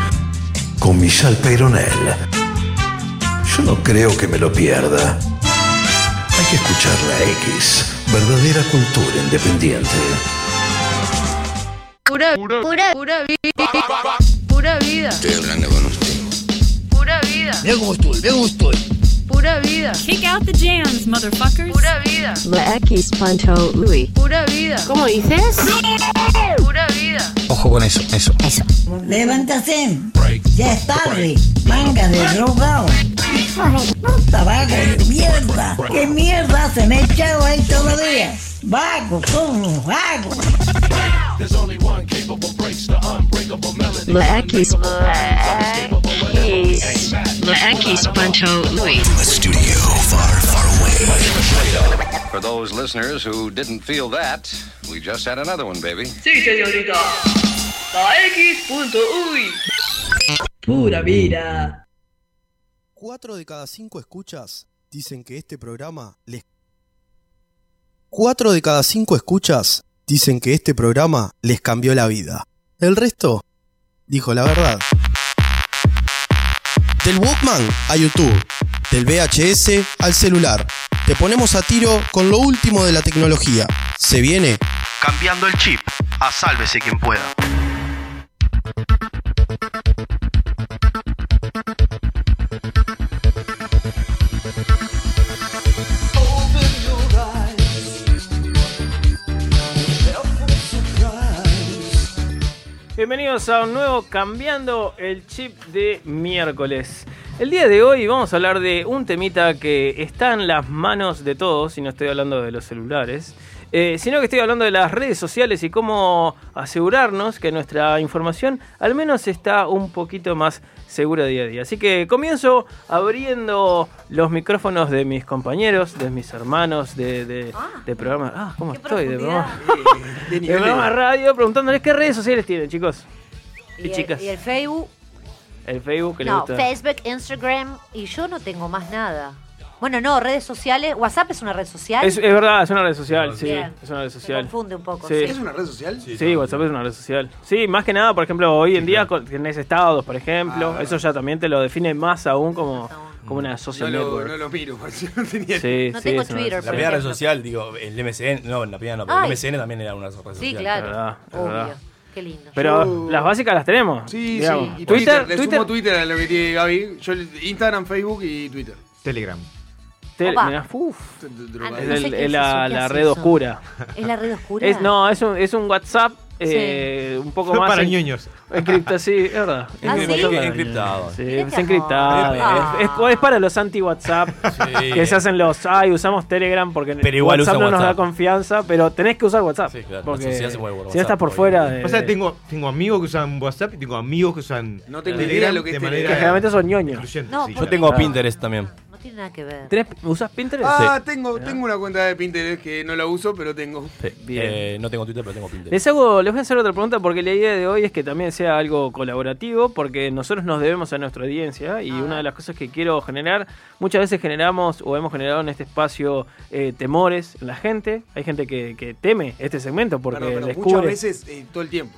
Con Michelle Peyronel. Yo no creo que me lo pierda. Hay que escuchar la X. Verdadera cultura independiente. Pura, pura, pura vida. Pura vida. Estoy hablando con usted. Pura vida. Mira cómo estoy, mira cómo estoy. Pura vida. Kick out the jams, motherfuckers. Pura vida. La X.Ui. Pura vida. ¿Cómo dices? Pura vida. Ojo con eso, eso. Eso. Levántate. Ya es tarde. Manga de drogado. Vago de mierda. ¿Qué mierda se me ha echado ahí todavía? Vago, como vago. La X. La X.Ui. A studio far, far away. For those listeners who didn't feel that, we just had another one, baby. Sí, señorita. La X.uy. Pura vida. Cuatro de cada cinco escuchas dicen que este programa les... Cuatro de cada cinco escuchas dicen que este programa les cambió la vida. El resto dijo la verdad. Del Walkman a YouTube, del VHS al celular. Te ponemos a tiro con lo último de la tecnología. Se viene cambiando el chip. A sálvese quien pueda. Bienvenidos a un nuevo Cambiando el Chip de miércoles. El día de hoy vamos a hablar de un temita que está en las manos de todos, y no estoy hablando de los celulares, eh, sino que estoy hablando de las redes sociales y cómo asegurarnos que nuestra información al menos está un poquito más segura día a día. Así que comienzo abriendo los micrófonos de mis compañeros, de mis hermanos, de, de, de programa. Ah, ¿cómo estoy? De programa, [LAUGHS] De de nivel programa de- radio, preguntándoles qué redes sociales tienen, chicos. Y, Y el, chicas. y el Facebook. El Facebook que le No, gusta. Facebook, Instagram. Y yo no tengo más nada. Bueno, no, redes sociales. WhatsApp es una red social. Es, es verdad, es una red social, sí. Bien. Es una red social. confunde un poco, Sí. ¿Es una red social? Sí, WhatsApp es una red social. Sí, más que nada, por ejemplo, hoy en día tenés estados, por ejemplo. Ah, eso ya también te lo define más aún como, como una No social lo, network. no lo miro, [LAUGHS] no tenía Sí, No sí, tengo Twitter, La primera red social, digo, el MSN, no, la primera no, pero Ay. el MSN también era una red social. Sí, claro. Es verdad, es Obvio. verdad. Qué lindo. Pero Yo- las básicas las tenemos. Sí, digamos. sí. Y Twitter, Twitter, le sumo Twitter a lo que tiene Gaby. Yo Instagram, Facebook y Twitter. Telegram. Te- Opa. mirá, uf, Droga. es, no sé el- qué es es la, eso, ¿qué la hace red eso? oscura. ¿Es la red oscura? Es, no, es un, es un WhatsApp eh, un poco más. Para en- ñoños. Encripta, sí, es verdad. [LAUGHS] ¿Ah, sí? Encriptado. Encriptado. Sí, Mirá es encriptado. Es, es- es para los anti-WhatsApp Sí. que se hacen los. Ay, usamos Telegram porque Pero igual WhatsApp usa no nos da WhatsApp. confianza, pero tenés que usar WhatsApp. Sí, claro. Porque La sociedad se mueve por si no estás WhatsApp, por hoy. fuera. de- O sea, tengo, tengo amigos que usan WhatsApp y tengo amigos que usan No tengo Telegram idea lo que de manera que generalmente son ñoños. incluyente, No, sí. Yo tengo. Pinterest también. No tiene nada que ver. ¿Tenés- ¿Usas Pinterest? Ah, tengo, tengo una cuenta de Pinterest que no la uso, pero tengo. Bien. Eh, no tengo Twitter, pero tengo Pinterest. Les hago, les voy a hacer otra pregunta porque la idea de hoy es que también sea algo colaborativo, porque nosotros nos debemos a nuestra audiencia y una de las cosas que quiero generar, muchas veces generamos o hemos generado en este espacio eh, temores en la gente. Hay gente que, que teme este segmento porque Claro, pero descubre. muchas veces eh, todo el tiempo.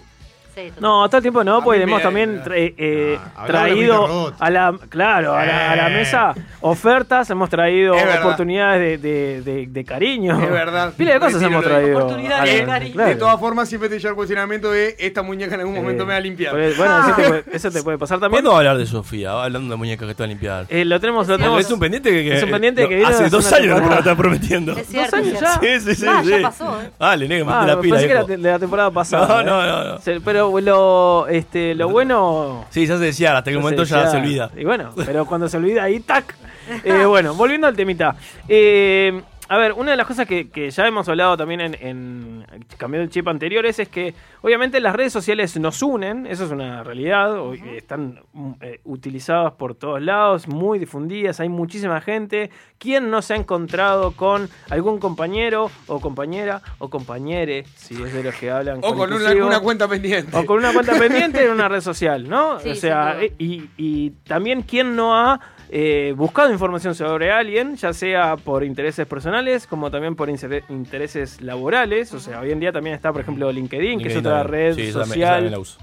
No, todo el tiempo no, porque hemos también tra- eh, traído a la, claro, a la, a la mesa ofertas, hemos traído oportunidades de, de, de- de cariño. Es verdad. Pila de cosas Retiro hemos traído. Oportunidades de la- cariño. claro. De todas formas, siempre te lleva el cuestionamiento de esta muñeca en algún momento Eh, me va a limpiar. bueno, eso te, puede, eso te puede pasar también. ¿Cuándo va a hablar de Sofía? Hablando de muñecas que te van a limpiar. Eh, lo tenemos, lo tenemos. Es un pendiente que, Es un pendiente que hace dos años que me lo están prometiendo. Es cierto, años ya? Sí, sí, sí. Ah, ya pasó, Ah, la pila. pensé que era viejo. de la temporada pasada. No, no, no, Pero lo, este, lo bueno. Sí, ya se decía, hasta que un momento ya se olvida. Y bueno, pero cuando se olvida ahí, tac. [LAUGHS] Eh, bueno, volviendo al temita. Eh, a ver, una de las cosas que, que ya hemos hablado también en, en cambiando el chip anteriores es que obviamente las redes sociales nos unen, eso es una realidad, hoy están mm, eh, utilizadas por todos lados, muy difundidas, hay muchísima gente. ¿Quién no se ha encontrado con algún compañero o compañera o compañere, si es de los que hablan O con una, cuenta pendiente. O con una cuenta pendiente en una red social, ¿no? Sí, o sea, duda. y, y también quién no ha eh, buscado información sobre alguien, ya sea por intereses personales como también por intereses laborales. O sea, hoy en día también está, por ejemplo, LinkedIn, que es otra red Sí, social también la uso.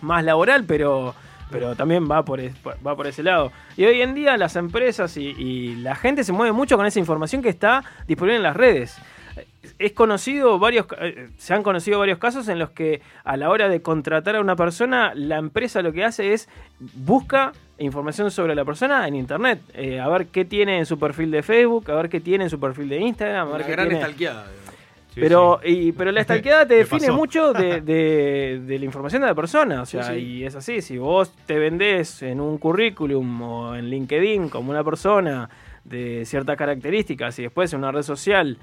más laboral, pero, pero también va por, va por ese lado. Y hoy en día las empresas y, y la gente se mueve mucho con esa información que está disponible en las redes. Es conocido varios, ca- eh, se han conocido varios casos en los que a la hora de contratar a una persona, la empresa lo que hace es busca información sobre la persona en internet, Eh, a ver qué tiene en su perfil de Facebook, a ver qué tiene en su perfil de Instagram, a ver Una qué gran tiene. estalqueada. Pero, y, pero la stalkeada te [LAUGHS] define pasó. mucho de, [LAUGHS] de- de la información de la persona. O sea, Sí, sí. y es así. Si vos te vendés en un currículum o en LinkedIn como una persona de ciertas características y después en una red social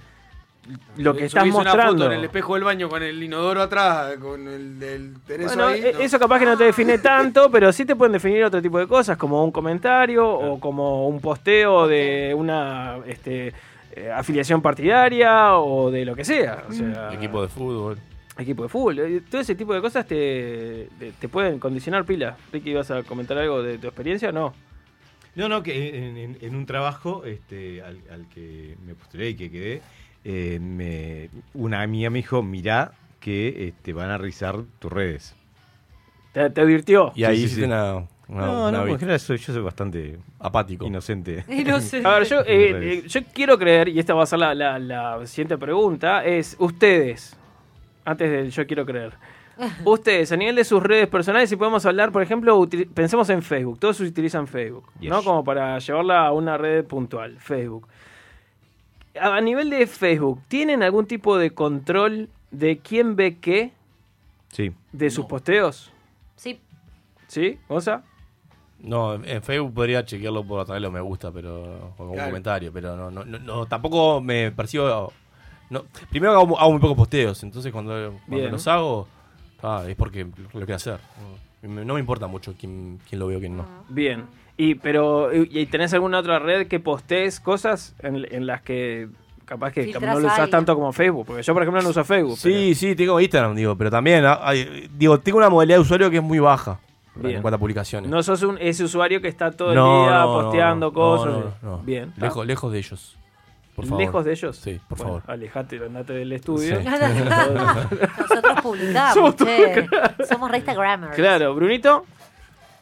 lo que estás una mostrando. foto en el espejo del baño con el inodoro atrás, con el del tereso Bueno, ahí. e- no. eso capaz que no te define tanto, pero sí te pueden definir otro tipo de cosas, como un comentario o como un posteo de una este, eh, afiliación partidaria o de lo que sea. O sea Equipo de fútbol. equipo de fútbol. Eh, Todo ese tipo de cosas te, te, te pueden condicionar pila. Ricky, ¿vas a comentar algo de tu experiencia o no? No, no, que en, en- en un trabajo este, al, al que me postulé y que quedé, eh, me, una amiga me dijo, mirá que este, van a revisar tus redes. ¿Te, te advirtió? Y ahí hiciste una- una- no, una no, en general soy, yo soy bastante apático. Inocente. [LAUGHS] A ver, yo, [LAUGHS] eh, eh, yo quiero creer, y esta va a ser la, la- la siguiente pregunta, es ustedes, antes del yo quiero creer, [LAUGHS] ustedes a nivel de sus redes personales, si podemos hablar, por ejemplo, pensemos en Facebook, todos utilizan Facebook, ¿no? Como para llevarla a una red puntual, Facebook. A, nivel de Facebook, ¿tienen algún tipo de control de quién ve qué Sí. de sus posteos? Sí. ¿Sí? ¿Osa? No, en Facebook podría chequearlo por a través de los me gusta, pero o Claro. comentario, pero no, no, no, no, tampoco me percibo. No, primero hago, hago muy pocos posteos, entonces cuando, cuando Bien. los hago ah, es porque lo quiero hacer. No, me- no me importa mucho quién, quién lo veo, quién no. Bien. Y pero y, y tenés alguna otra red que postees cosas en, en las que capaz que no lo alguien. tanto como Facebook, porque yo por ejemplo no uso Facebook. Sí, sí, tengo Instagram, digo, pero también ah, hay- digo, tengo una modalidad de usuario que es muy baja Bien. en cuanto a publicaciones. No sos un, ese usuario que está todo el día no, posteando no, cosas. no, no, no. Bien. Lejos, lejos de ellos. Por favor. ¿Lejos de ellos? Sí, por Bueno, favor. Alejate, andate del estudio. Sí. Nosotros [LAUGHS] publicamos, Somos che. Somos re Instagramers. Claro, Brunito.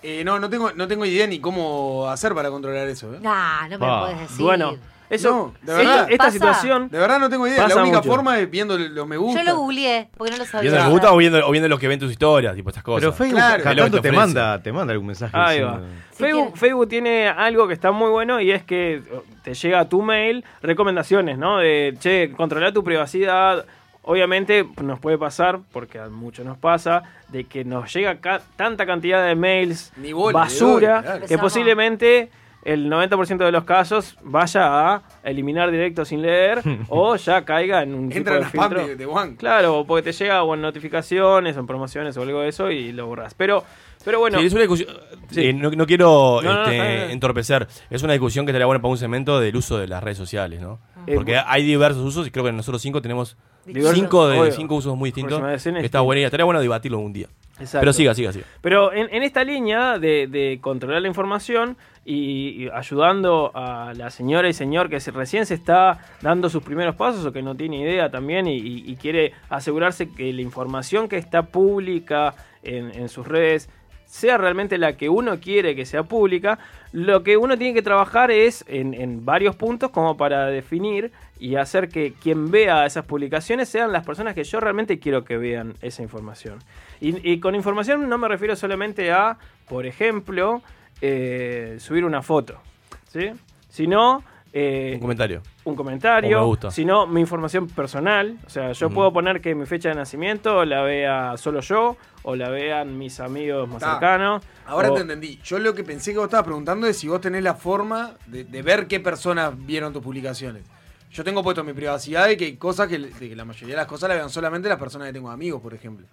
Eh, no, no tengo, no tengo idea ni cómo hacer para controlar eso. ¿eh? Nah, no me lo puedes decir. Bueno, eso, No, de esta- verdad. esta, Pasa. situación. De verdad no tengo idea. La única mucho. forma es viendo los me gusta. Yo lo googleé, porque no lo sabía. ¿Viendo los me gusta o viendo, o viendo los que ven tus historias? Tipo estas cosas. Pero Facebook Claro. cada tanto te, manda, te manda algún mensaje. Ahí diciendo- va. Facebook, Facebook tiene algo que está muy bueno y es que te llega a tu mail recomendaciones, ¿no? De, che, controlar tu privacidad. Obviamente nos puede pasar, porque a muchos nos pasa, de que nos llega ca- tanta cantidad de mails Ni basura claro. que posiblemente el 90% de los casos vaya a eliminar directo sin leer [LAUGHS] o ya caiga en un tipo Entra de en spam filtro. de, de Juan. Claro, o porque te llega o en notificaciones o en promociones o algo de eso y lo borras. Pero, pero bueno. Sí, es una discusión. Sí. eh, no, no quiero No, no, no, este, entorpecer. Es una discusión que estaría buena para un segmento del uso de las redes sociales, ¿no? Eh, Porque bu- hay diversos usos y creo que nosotros cinco tenemos cinco, de, obvio. cinco usos muy distintos. Está buena idea. Estaría bueno debatirlo un día. Exacto. Pero siga, siga, siga. Pero en, en esta línea de, de controlar la información y, y ayudando a la señora y señor que se- recién se está dando sus primeros pasos o que no tiene idea también y, y- y quiere asegurarse que la información que está pública en, en sus redes sea realmente la que uno quiere que sea pública, lo que uno tiene que trabajar es en, varios puntos como para definir y hacer que quien vea esas publicaciones sean las personas que yo realmente quiero que vean esa información. Y, y con información no me refiero solamente a, por ejemplo, eh, subir una foto, ¿sí? Sino... eh, Un comentario. un comentario, me gusta. sino mi información personal. O sea, yo puedo poner que mi fecha de nacimiento la vea solo yo o la vean mis amigos más cercanos. Ahora o- te entendí. Yo lo que pensé que vos estabas preguntando es si vos tenés la forma de, de ver qué personas vieron tus publicaciones. Yo tengo puesto mi privacidad de que hay cosas que, de que la mayoría de las cosas la vean solamente las personas que tengo amigos, por ejemplo.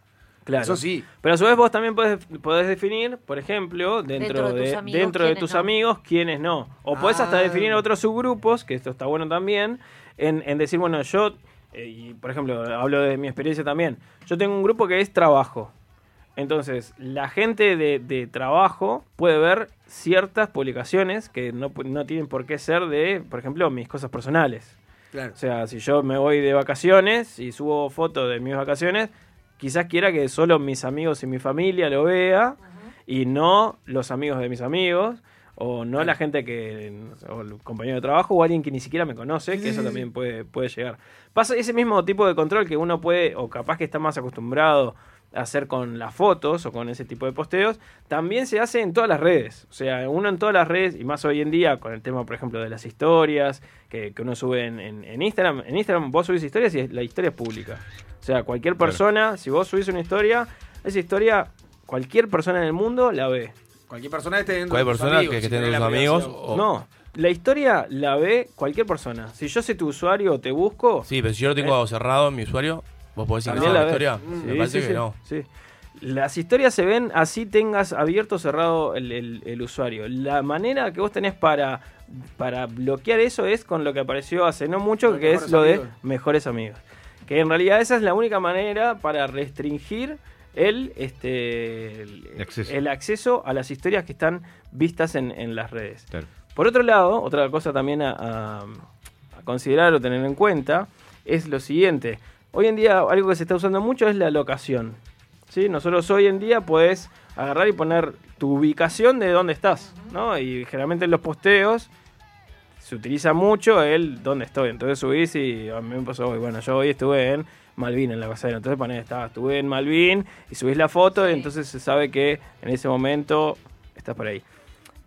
Claro. Eso sí. Pero a su vez vos también podés, podés definir, por ejemplo, dentro, Dentro de tus amigos, dentro de quiénes tus no. amigos, quiénes no. O podés hasta Ah. definir otros subgrupos, que esto está bueno también, en, en decir, bueno, yo, eh, y por ejemplo, hablo de mi experiencia también, yo tengo un grupo que es trabajo. Entonces, la gente de, de trabajo puede ver ciertas publicaciones que no, no tienen por qué ser de, por ejemplo, mis cosas personales. Claro. O sea, si yo me voy de vacaciones y subo fotos de mis vacaciones, quizás quiera que solo mis amigos y mi familia lo vea y no los amigos de mis amigos o no la gente que o el compañero de trabajo o alguien que ni siquiera me conoce, que eso también puede puede llegar. Pasa ese mismo tipo de control que uno puede o capaz que está más acostumbrado hacer con las fotos o con ese tipo de posteos, también se hace en todas las redes. O sea, uno en todas las redes, y más hoy en día con el tema, por ejemplo, de las historias, que, que uno sube en, en- en Instagram. En Instagram vos subís historias y la historia es pública. O sea, cualquier persona, si vos subís una historia, esa historia, cualquier persona en el mundo la ve. Cualquier persona que esté dentro Cualquier de tus persona amigos, que- que si esté dentro amigos, o- No, la historia la ve cualquier persona. Si yo sé tu usuario o te busco... Sí, pero si yo lo tengo eh, cerrado en mi usuario, ¿vos podés decir que También es la historia? Mm, Me parece sí, que sí, no. sí. Las historias se ven así tengas abierto o cerrado el, el- el usuario. La manera que vos tenés para, para bloquear eso es con lo que apareció hace no mucho, Los que es lo amigos. de mejores amigos. Que en realidad esa es la única manera para restringir el, este, el, Acceso. el acceso a las historias que están vistas en, en las redes. Claro. Por otro lado, otra cosa también a, a- a considerar o tener en cuenta es lo siguiente. Hoy en día algo que se está usando mucho es la locación. ¿sí? Nosotros hoy en día puedes agarrar y poner tu ubicación de dónde estás. ¿no? Y generalmente en los posteos se utiliza mucho el dónde estoy. Entonces subís y a mí me pasó hoy. Bueno, yo hoy estuve en Malvin, en la costa. Entonces ponés, estaba, estuve en Malvin y subís la foto y entonces se sabe que en ese momento estás por ahí.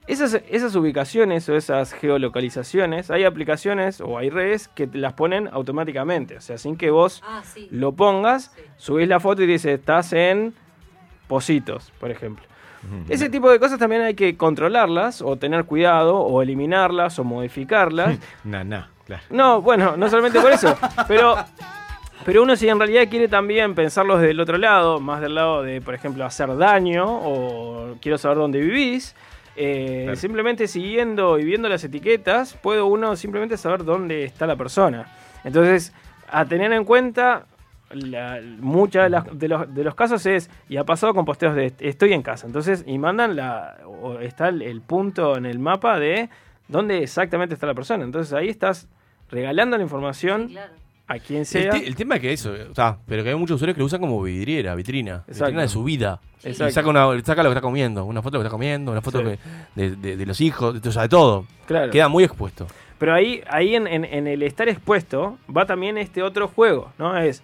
Esas, esas ubicaciones o esas geolocalizaciones, hay aplicaciones o hay redes que te las ponen automáticamente. O sea, sin que vos Ah, sí. lo pongas, subís la foto y dice, estás en Positos, por ejemplo. Ese tipo de cosas también hay que controlarlas o tener cuidado o eliminarlas o modificarlas. [LAUGHS] Nah, nah, claro. No, bueno, no solamente por eso, pero, pero uno si en realidad quiere también pensarlo desde el otro lado, más del lado de, por ejemplo, hacer daño o quiero saber dónde vivís, eh, Claro. simplemente siguiendo y viendo las etiquetas, puede uno simplemente saber dónde está la persona. Entonces, a tener en cuenta, la- muchas de, las- de los, de los casos es, y ha pasado con posteos de estoy en casa, entonces, y mandan la, o está el, el punto en el mapa de dónde exactamente está la persona. Entonces ahí estás regalando la información a quien El, sea. te- el tema es que eso, o sea, pero que hay muchos usuarios que lo usan como vidriera, vitrina. Exacto. Vitrina de su vida. Y saca, una, saca lo que está comiendo, una foto de lo que está comiendo, una foto Sí. que- de, de- de los hijos, de, o sea, de todo. Claro. Queda muy expuesto. Pero ahí, ahí en, en- en el estar expuesto va también este otro juego, ¿no? Es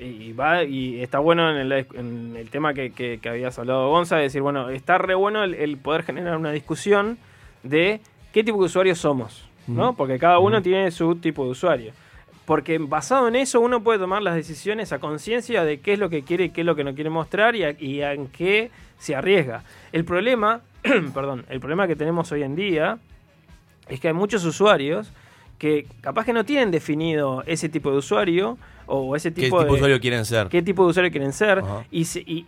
y va y está bueno en el, en el tema que, que- que habías hablado Gonza, de decir, bueno, está re bueno el, el poder generar una discusión de qué tipo de usuarios somos, ¿no? Porque cada uno tiene su tipo de usuario. Porque basado en eso uno puede tomar las decisiones a conciencia de qué es lo que quiere y qué es lo que no quiere mostrar y, a- y en qué se arriesga. El problema, [CLEARS THROAT] perdón, el problema que tenemos hoy en día es que hay muchos usuarios que capaz que no tienen definido ese tipo de usuario o ese ¿Qué tipo, tipo de de usuario quieren ser? qué tipo de usuario quieren ser y se, y,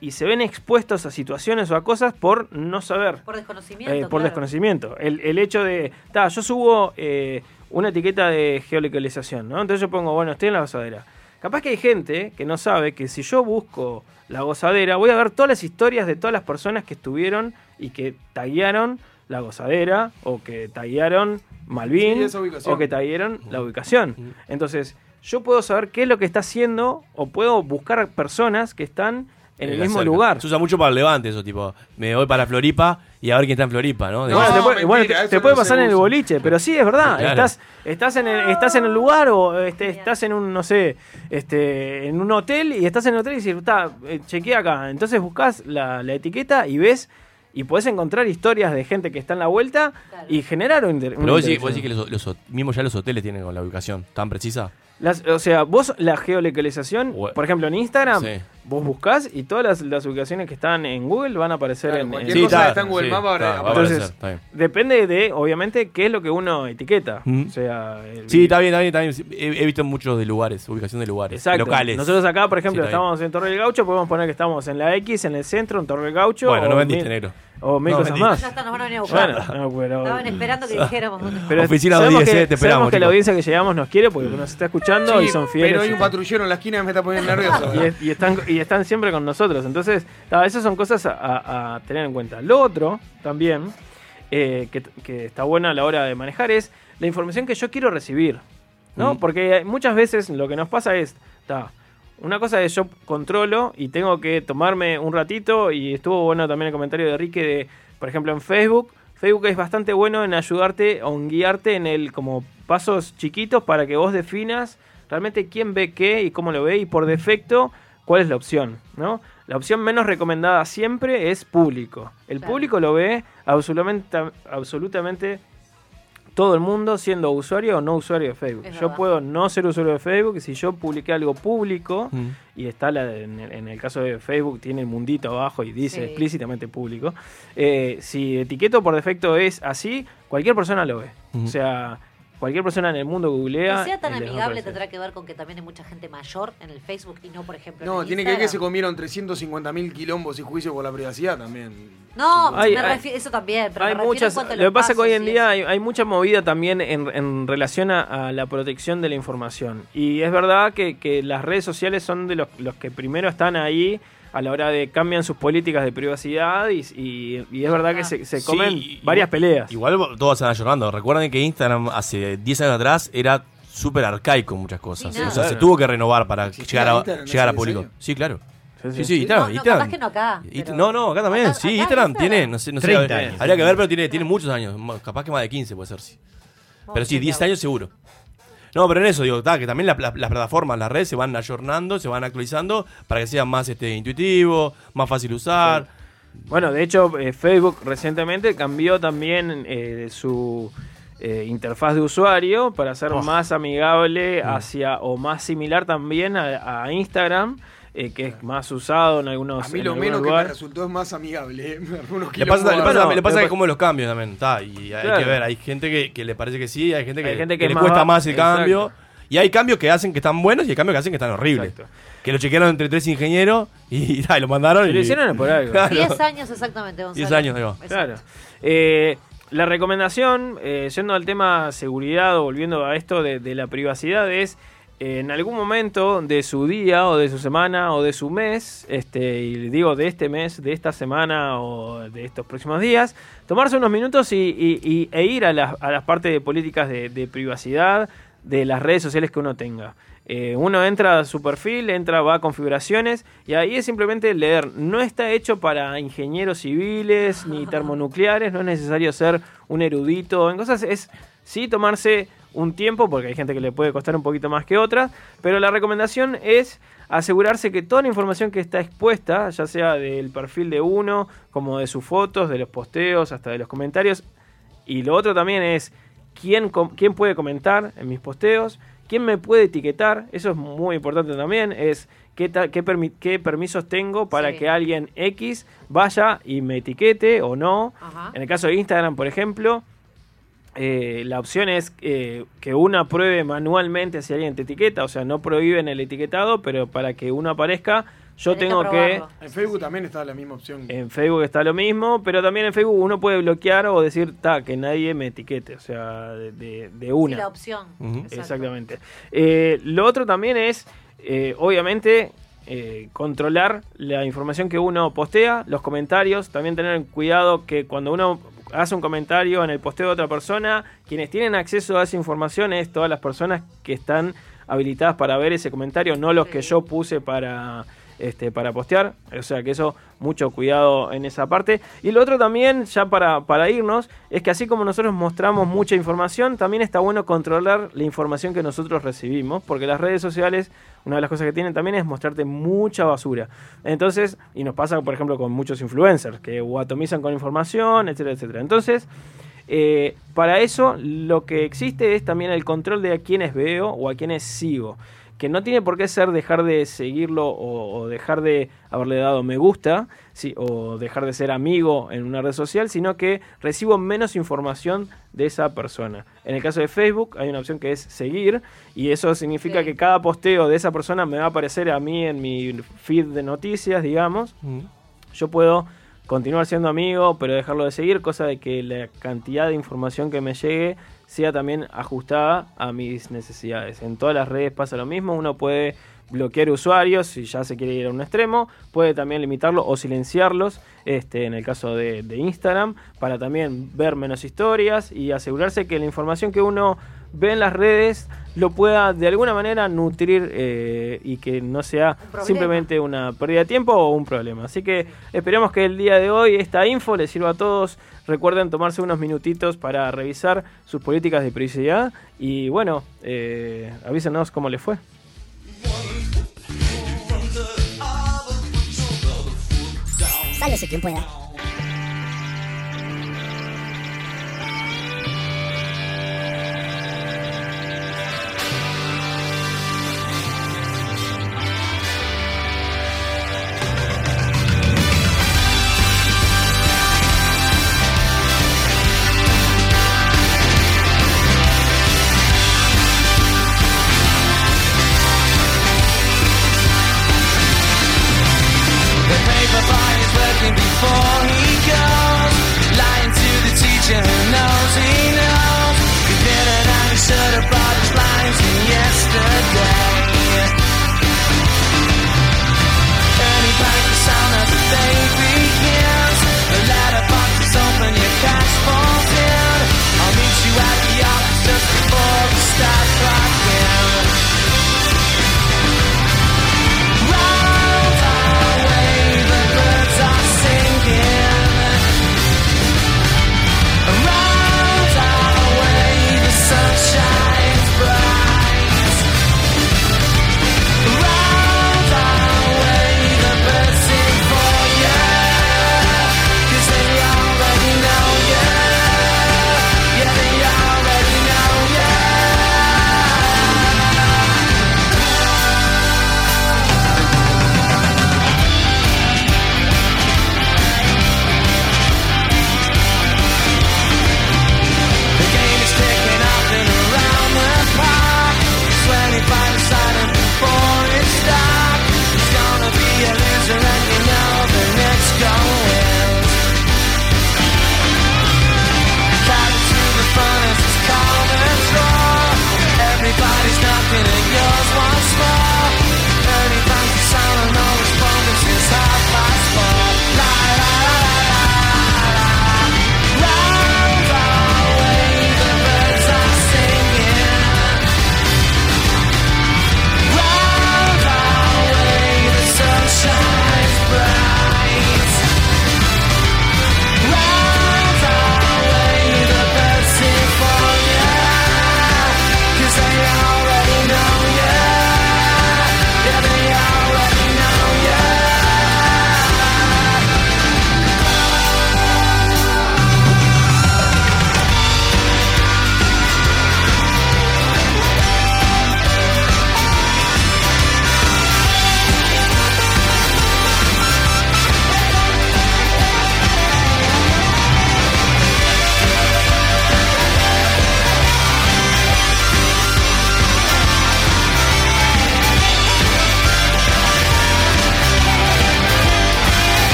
y se ven expuestos a situaciones o a cosas por no saber. Por desconocimiento. Eh, por claro. desconocimiento. El, el hecho de, ta, yo subo eh, una etiqueta de geolocalización, ¿no? Entonces yo pongo, bueno, estoy en la gozadera. Capaz que hay gente que no sabe que si yo busco la gozadera, voy a ver todas las historias de todas las personas que estuvieron y que taguearon la gozadera o que taguearon Malvin Sí, o que taguearon la ubicación. Entonces, yo puedo saber qué es lo que está haciendo o puedo buscar personas que están en el Eh, mismo cerca. lugar. Se usa mucho para el levante eso, tipo, me voy para Floripa y a ver quién está en Floripa, ¿no? Bueno, te puede, mentira, bueno, te- puede pasar en el boliche, pero sí, es verdad. Claro. Estás, estás, en el, estás en el lugar o este, estás en un, no sé, este, en un hotel y estás en el hotel y dices, está, eh, chequea acá. Entonces buscas la, la etiqueta y ves y puedes encontrar historias de gente que está en la vuelta y generar un inter- Pero vos decís, vos decís que los, los mismo ya los hoteles tienen con la ubicación tan precisa. Las- o sea, vos la geolocalización, Bueno. por ejemplo en Instagram, Sí. vos buscás y todas las, las ubicaciones que están en Google van a aparecer Claro, en, cualquier en- cosa está, que está en Google sí, Maps ahora está, va a aparece. Entonces, aparecer, está bien. depende de, obviamente, qué es lo que uno etiqueta. Mm. O sea, el- Sí, está bien, está bien, está bien. He, he visto muchos de lugares, ubicación de lugares, Exacto. locales. Nosotros acá, por ejemplo, Sí, estamos en Torre del Gaucho, podemos poner que estamos en la X, en el centro, en Torre del Gaucho. Bueno, no vendiste, negro. O mil No cosas más. Ya está, nos van a venir a buscar. Bueno, no, pero, Estaban esperando que dijéramos dónde. pero Oficina sabemos 10, que, te esperamos, sabemos que la audiencia que llegamos nos quiere porque nos está escuchando Sí, y son fieles. pero hay un patrullero en la esquina que me está poniendo nervioso. y, es- y están, y están siempre con nosotros. Entonces, esas son cosas a, a- a tener en cuenta. Lo otro, también, eh, que, que está buena a la hora de manejar, es la información que yo quiero recibir. ¿no? Mm. Porque muchas veces lo que nos pasa es, ta, una cosa es yo controlo y tengo que tomarme un ratito, y estuvo bueno también el comentario de Enrique de, por ejemplo, en Facebook. Facebook es bastante bueno en ayudarte o en guiarte en el como pasos chiquitos para que vos definas realmente quién ve qué y cómo lo ve y por defecto cuál es la opción, ¿no? La opción menos recomendada siempre es público. El Claro. público lo ve absolutamente, absolutamente todo el mundo siendo usuario o no usuario de Facebook. Es yo verdad. puedo no ser usuario de Facebook y si yo publiqué algo público Mm. y está la, en, el, en el caso de Facebook tiene el mundito abajo y dice Sí. explícitamente público. eh, si etiqueto por defecto es así, cualquier persona lo ve. O sea, cualquier persona en el mundo googlea. Que sea tan amigable tendrá que ver con que también hay mucha gente mayor en el Facebook y no, por ejemplo, en No, el tiene que ver que se comieron 350.000 quilombos y juicios por la privacidad también. No, Hay- me hay- eso también, pero hay me en muchas. Lo que pasa es que hoy en día hay mucha movida también en, en relación a, a la protección de la información. Y es verdad que, que las redes sociales son de los, los que primero están ahí a la hora de cambian sus políticas de privacidad y, y- y es verdad que se, se comen varias peleas. Igual todos se van ayornando. Recuerden que Instagram hace 10 años atrás era súper arcaico en muchas cosas. Sí, o sea, se tuvo que renovar para ¿Existía llegar a, Instagram llegar a público. Sí, claro. Sí, Sí, Instagram. No, no, Instagram. capaz que no acá. Pero- No, no, acá también. Acá- sí, acá Instagram Instagram. tiene, no sé, no sé, 30 habría- años. Habría que ver, pero tiene, tiene muchos años. Capaz que más de 15 puede ser, sí. Pero sí, 10 años seguro. No, pero en eso, digo, ta, que también la- la- las plataformas, las redes se van ayornando, se van actualizando para que sea más este, intuitivo, más fácil de usar. Bueno, de hecho, eh, Facebook recientemente cambió también eh, su eh, interfaz de usuario para ser Oh. más amigable Mm. hacia o más similar también a, a Instagram, eh, que es más usado en algunos A mí lo menos que me resultó es más amigable. ¿eh? [LAUGHS] Le pasa, le pasa- le que como los cambios también, ta, y hay Claro. que ver, hay gente que, que le parece que sí, hay gente que, Hay gente que que es le más cuesta va- más el Exacto. cambio. Y hay cambios que hacen que están buenos y hay cambios que hacen que están horribles. Exacto. Que lo chequearon entre tres ingenieros y, [LAUGHS] y lo mandaron. Y, lo hicieron por algo. [LAUGHS] Claro. 10 años exactamente, Gonzalo. 10 años. Exacto. Claro. Eh, la recomendación, eh, yendo al tema seguridad o volviendo a esto de, de la privacidad, es en algún momento de su día o de su semana o de su mes, este, y digo de este mes, de esta semana o de estos próximos días, tomarse unos minutos y, y- y- e ir a las, a las partes de políticas de, de privacidad de las redes sociales que uno tenga. Eh, uno entra a su perfil, entra, va a configuraciones y ahí es simplemente leer. No está hecho para ingenieros civiles ni [LAUGHS] termonucleares, no es necesario ser un erudito en cosas. Es sí tomarse un tiempo, porque hay gente que le puede costar un poquito más que otras, pero la recomendación es asegurarse que toda la información que está expuesta, ya sea del perfil de uno, como de sus fotos, de los posteos, hasta de los comentarios, y lo otro también es quién, quién puede comentar en mis posteos, quién me puede etiquetar, eso es muy importante también, es qué, qué, permi- qué permisos tengo para Sí. que alguien X vaya y me etiquete o no. Ajá. En el caso de Instagram, por ejemplo, eh, la opción es eh, que uno apruebe manualmente si alguien te etiqueta, o sea, no prohíben el etiquetado, pero para que uno aparezca, yo Tenés tengo que. En Facebook también está la misma opción. En Facebook está lo mismo, pero también en Facebook uno puede bloquear o decir, ta, que nadie me etiquete, o sea, de, de- de una. Sí, la opción. Exactamente. Eh, lo otro también es, eh, obviamente, eh, controlar la información que uno postea, los comentarios, también tener cuidado que cuando uno hace un comentario en el posteo de otra persona, quienes tienen acceso a esa información es todas las personas que están habilitadas para ver ese comentario, no los que yo puse para este, para postear. O sea que eso, mucho cuidado en esa parte. Y lo otro también, ya para, para irnos, es que así como nosotros mostramos mucha información, también está bueno controlar la información que nosotros recibimos, porque las redes sociales, una de las cosas que tienen también es mostrarte mucha basura. Entonces, y nos pasa, por ejemplo, con muchos influencers, que atomizan con información, etcétera, etcétera. Entonces, eh, para eso lo que existe es también el control de a quienes veo o a quienes sigo. Que no tiene por qué ser dejar de seguirlo o, o dejar de haberle dado me gusta sí, o dejar de ser amigo en una red social, sino que recibo menos información de esa persona. En el caso de Facebook hay una opción que es seguir y eso significa que cada posteo de esa persona me va a aparecer a mí en mi feed de noticias, digamos. Yo puedo continuar siendo amigo, pero dejarlo de seguir, cosa de que la cantidad de información que me llegue sea también ajustada a mis necesidades. En todas las redes pasa lo mismo, uno puede bloquear usuarios si ya se quiere ir a un extremo, puede también limitarlo o silenciarlos, este, en el caso de, de Instagram, para también ver menos historias y asegurarse que la información que uno ve en las redes lo pueda de alguna manera nutrir eh, y que no sea simplemente una pérdida de tiempo o un problema. Así que esperemos que el día de hoy esta info les sirva a todos. Recuerden tomarse unos minutitos para revisar sus políticas de privacidad y bueno, eh, avísenos cómo les fue. Sálvese quien pueda.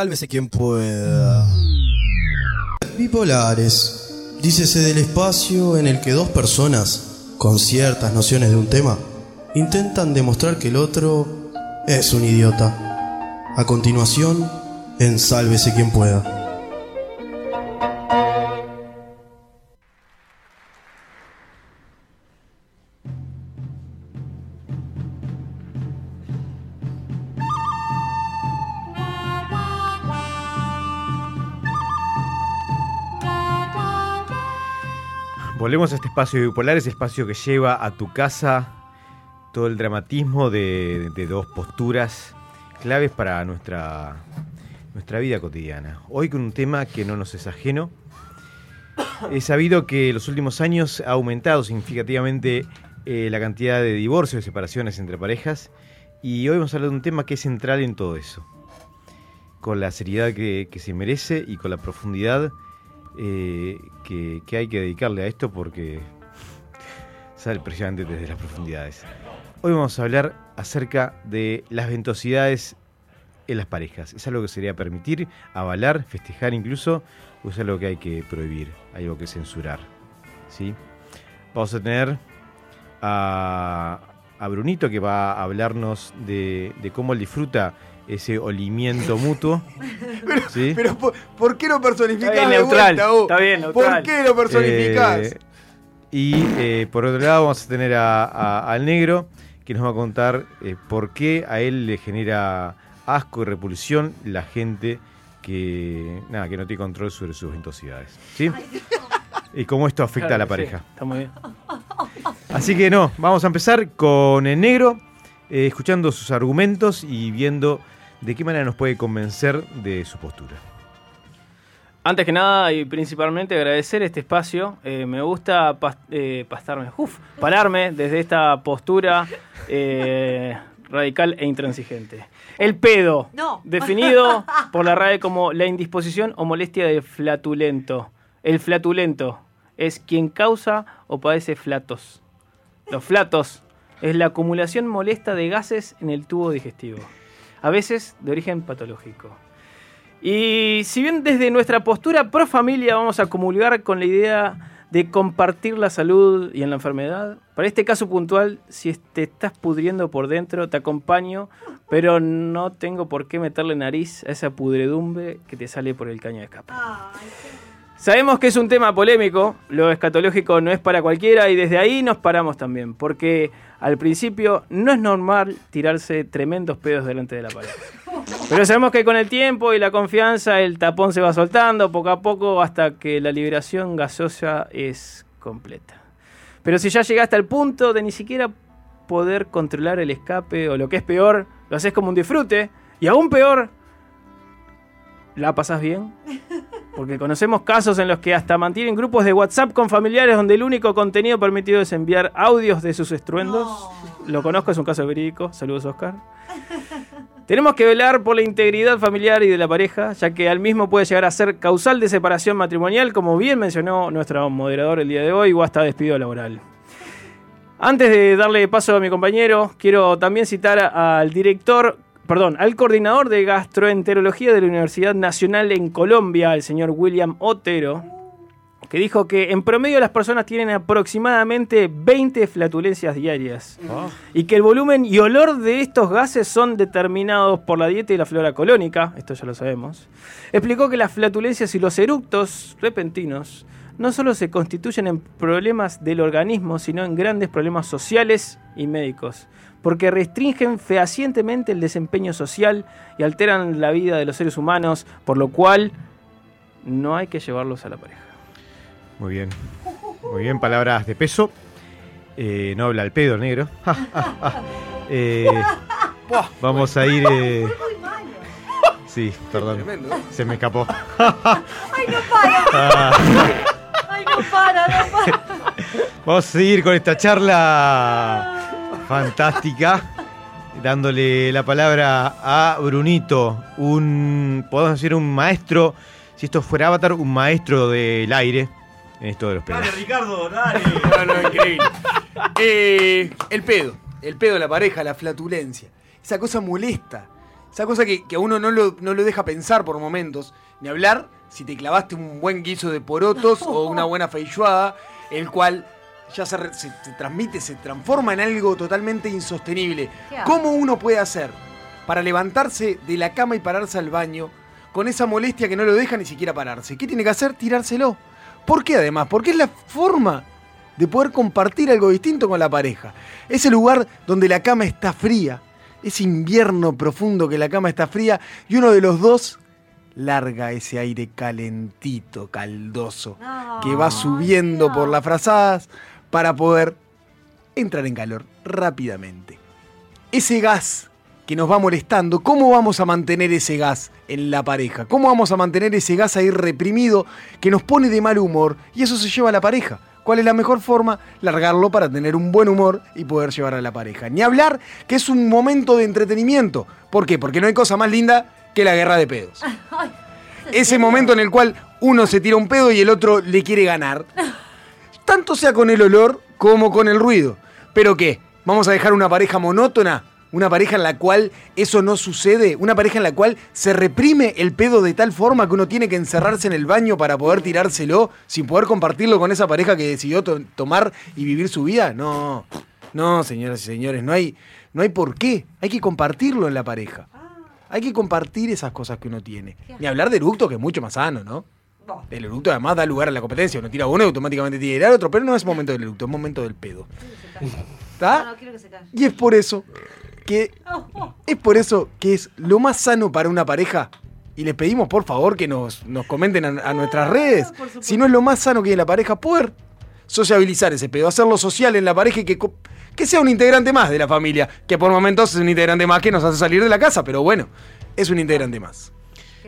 Sálvese quien pueda. Bipolares. Dícese del espacio en el que dos personas, con ciertas nociones de un tema, intentan demostrar que el otro es un idiota. A continuación, en Sálvese quien pueda. Volvemos a este espacio bipolar, ese espacio que lleva a tu casa todo el dramatismo de, de dos posturas claves para nuestra, nuestra vida cotidiana. Hoy con un tema que no nos es ajeno. He sabido que en los últimos años ha aumentado significativamente eh, la cantidad de divorcios y separaciones entre parejas y hoy vamos a hablar de un tema que es central en todo eso, con la seriedad que, que se merece y con la profundidad eh, que, que hay que dedicarle a esto porque sale precisamente desde las profundidades. Hoy vamos a hablar acerca de las ventosidades en las parejas. ¿Es algo que sería permitir, avalar, festejar incluso? ¿O es algo que hay que prohibir, algo que censurar? ¿Sí? Vamos a tener a, a Brunito que va a hablarnos de, de cómo él disfruta ese olimiento mutuo. [LAUGHS] ¿sí? Pero ¿por, por qué lo personificás Está bien, de neutral, vuelta, está bien, ¿Por neutral. qué lo personificás? Eh, y eh, por otro lado vamos a tener a- a- al negro que nos va a contar eh, por qué a él le genera asco y repulsión la gente que nada que no tiene control sobre sus ventosidades. ¿Sí? Y cómo esto afecta a la sí, pareja. Está muy bien. Así que no, vamos a empezar con el negro, eh, escuchando sus argumentos y viendo de qué manera nos puede convencer de su postura. Antes que nada y principalmente agradecer este espacio. Eh, me gusta pas- eh, pastarme, uf, pararme desde esta postura eh, radical e intransigente. El pedo, No. definido [LAUGHS] por la RAE como la indisposición o molestia del flatulento. El flatulento es quien causa o padece flatos. Los flatos es la acumulación molesta de gases en el tubo digestivo, a veces de origen patológico. Y si bien desde nuestra postura pro familia vamos a comulgar con la idea de compartir la salud y en la enfermedad, para este caso puntual, si te estás pudriendo por dentro, te acompaño, pero no tengo por qué meterle nariz a esa pudredumbre que te sale por el caño de escape. Sabemos que es un tema polémico, lo escatológico no es para cualquiera y desde ahí nos paramos también, porque al principio no es normal tirarse tremendos pedos delante de la pareja. Pero sabemos que con el tiempo y la confianza el tapón se va soltando poco a poco hasta que la liberación gaseosa es completa. Pero si ya llegaste al punto de ni siquiera poder controlar el escape o lo que es peor, lo haces como un disfrute y aún peor, la pasas bien. Porque conocemos casos en los que hasta mantienen grupos de WhatsApp con familiares donde el único contenido permitido es enviar audios de sus estruendos. Lo conozco, es un caso verídico. Saludos, Oscar. [LAUGHS] Tenemos que velar por la integridad familiar y de la pareja, ya que al mismo puede llegar a ser causal de separación matrimonial, como bien mencionó nuestro moderador el día de hoy, o hasta despido laboral. Antes de darle paso a mi compañero, quiero también citar al director, perdón, al coordinador de gastroenterología de la Universidad Nacional en Colombia, el señor William Otero, que dijo que en promedio las personas tienen aproximadamente 20 flatulencias diarias y que el volumen y olor de estos gases son determinados por la dieta y la flora colónica, esto ya lo sabemos. Explicó que las flatulencias y los eructos repentinos no solo se constituyen en problemas del organismo, sino en grandes problemas sociales y médicos, porque restringen fehacientemente el desempeño social y alteran la vida de los seres humanos, por lo cual no hay que llevarlos a la pareja. Muy bien. Muy bien, palabras de peso. Eh, no habla el pedo, negro. [LAUGHS] Eh, vamos a ir. eh, Sí, perdón. Tremendo. Se me escapó. [LAUGHS] ¡Ay, no para! Ah. ¡Ay, no para, no para! Vamos a seguir con esta charla fantástica, dándole la palabra a Brunito, un, podemos decir, un maestro, si esto fuera Avatar, un maestro del aire en esto de los pedos. Ricardo, dale. No, no, increíble. Eh, el pedo. El pedo de la pareja, la flatulencia. Esa cosa molesta. Esa cosa que, que a uno no lo, no lo deja pensar por momentos. Ni hablar si te clavaste un buen guiso de porotos o una buena feijoada, el cual ya se, re- se- se transmite, se transforma en algo totalmente insostenible. ¿Cómo uno puede hacer para levantarse de la cama y pararse al baño con esa molestia que no lo deja ni siquiera pararse? ¿Qué tiene que hacer? Tirárselo. ¿Por qué además? Porque es la forma de poder compartir algo distinto con la pareja. Ese lugar donde la cama está fría, ese invierno profundo que la cama está fría y uno de los dos larga ese aire calentito, caldoso, que va subiendo por las frazadas para poder entrar en calor rápidamente. Ese gas que nos va molestando, ¿cómo vamos a mantener ese gas en la pareja? ¿Cómo vamos a mantener ese gas ahí reprimido que nos pone de mal humor y eso se lleva a la pareja? ¿Cuál es la mejor forma? Largarlo para tener un buen humor y poder llevar a la pareja. Ni hablar que es un momento de entretenimiento. ¿Por qué? Porque no hay cosa más linda que la guerra de pedos. [LAUGHS] Ese momento en el cual uno se tira un pedo y el otro le quiere ganar. [LAUGHS] Tanto sea con el olor como con el ruido. ¿Pero qué? ¿Vamos a dejar una pareja monótona? ¿Una pareja en la cual eso no sucede? ¿Una pareja en la cual se reprime el pedo de tal forma que uno tiene que encerrarse en el baño para poder tirárselo sin poder compartirlo con esa pareja que decidió to- tomar y vivir su vida? No, no, señoras y señores, no hay, no hay por qué. Hay que compartirlo en la pareja. Hay que compartir esas cosas que uno tiene. Ni hablar de eructo, que es mucho más sano, ¿no? El eructo además da lugar a la competencia. Uno tira uno y automáticamente tiene que tirar otro, pero no es momento del eructo, es momento del pedo. ¿Está? No, no quiero que se calle. Y es por eso que es por eso que es lo más sano para una pareja. Y les pedimos por favor que nos, nos comenten a, a nuestras redes. Si no es lo más sano que la pareja, poder sociabilizar ese pedo, hacerlo social en la pareja y que, que sea un integrante más de la familia. Que por momentos es un integrante más que nos hace salir de la casa, pero bueno, es un integrante más.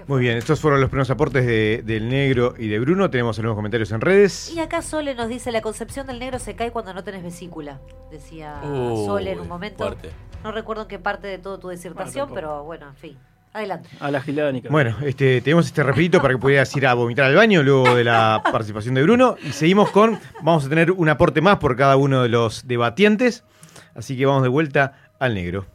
Muy bien, estos fueron los primeros aportes de- del negro y de Bruno. Tenemos algunos comentarios en redes. Y acá Sole nos dice, la concepción del negro se cae cuando no tenés vesícula. Decía Sole en un momento. fuerte. No recuerdo en qué parte de toda tu disertación, pero bueno, en fin. Adelante. A la gilada Nica. Bueno, este, tenemos este rapidito para que puedas ir a vomitar al baño luego de la participación de Bruno. Y seguimos con, vamos a tener un aporte más por cada uno de los debatientes. Así que vamos de vuelta al negro.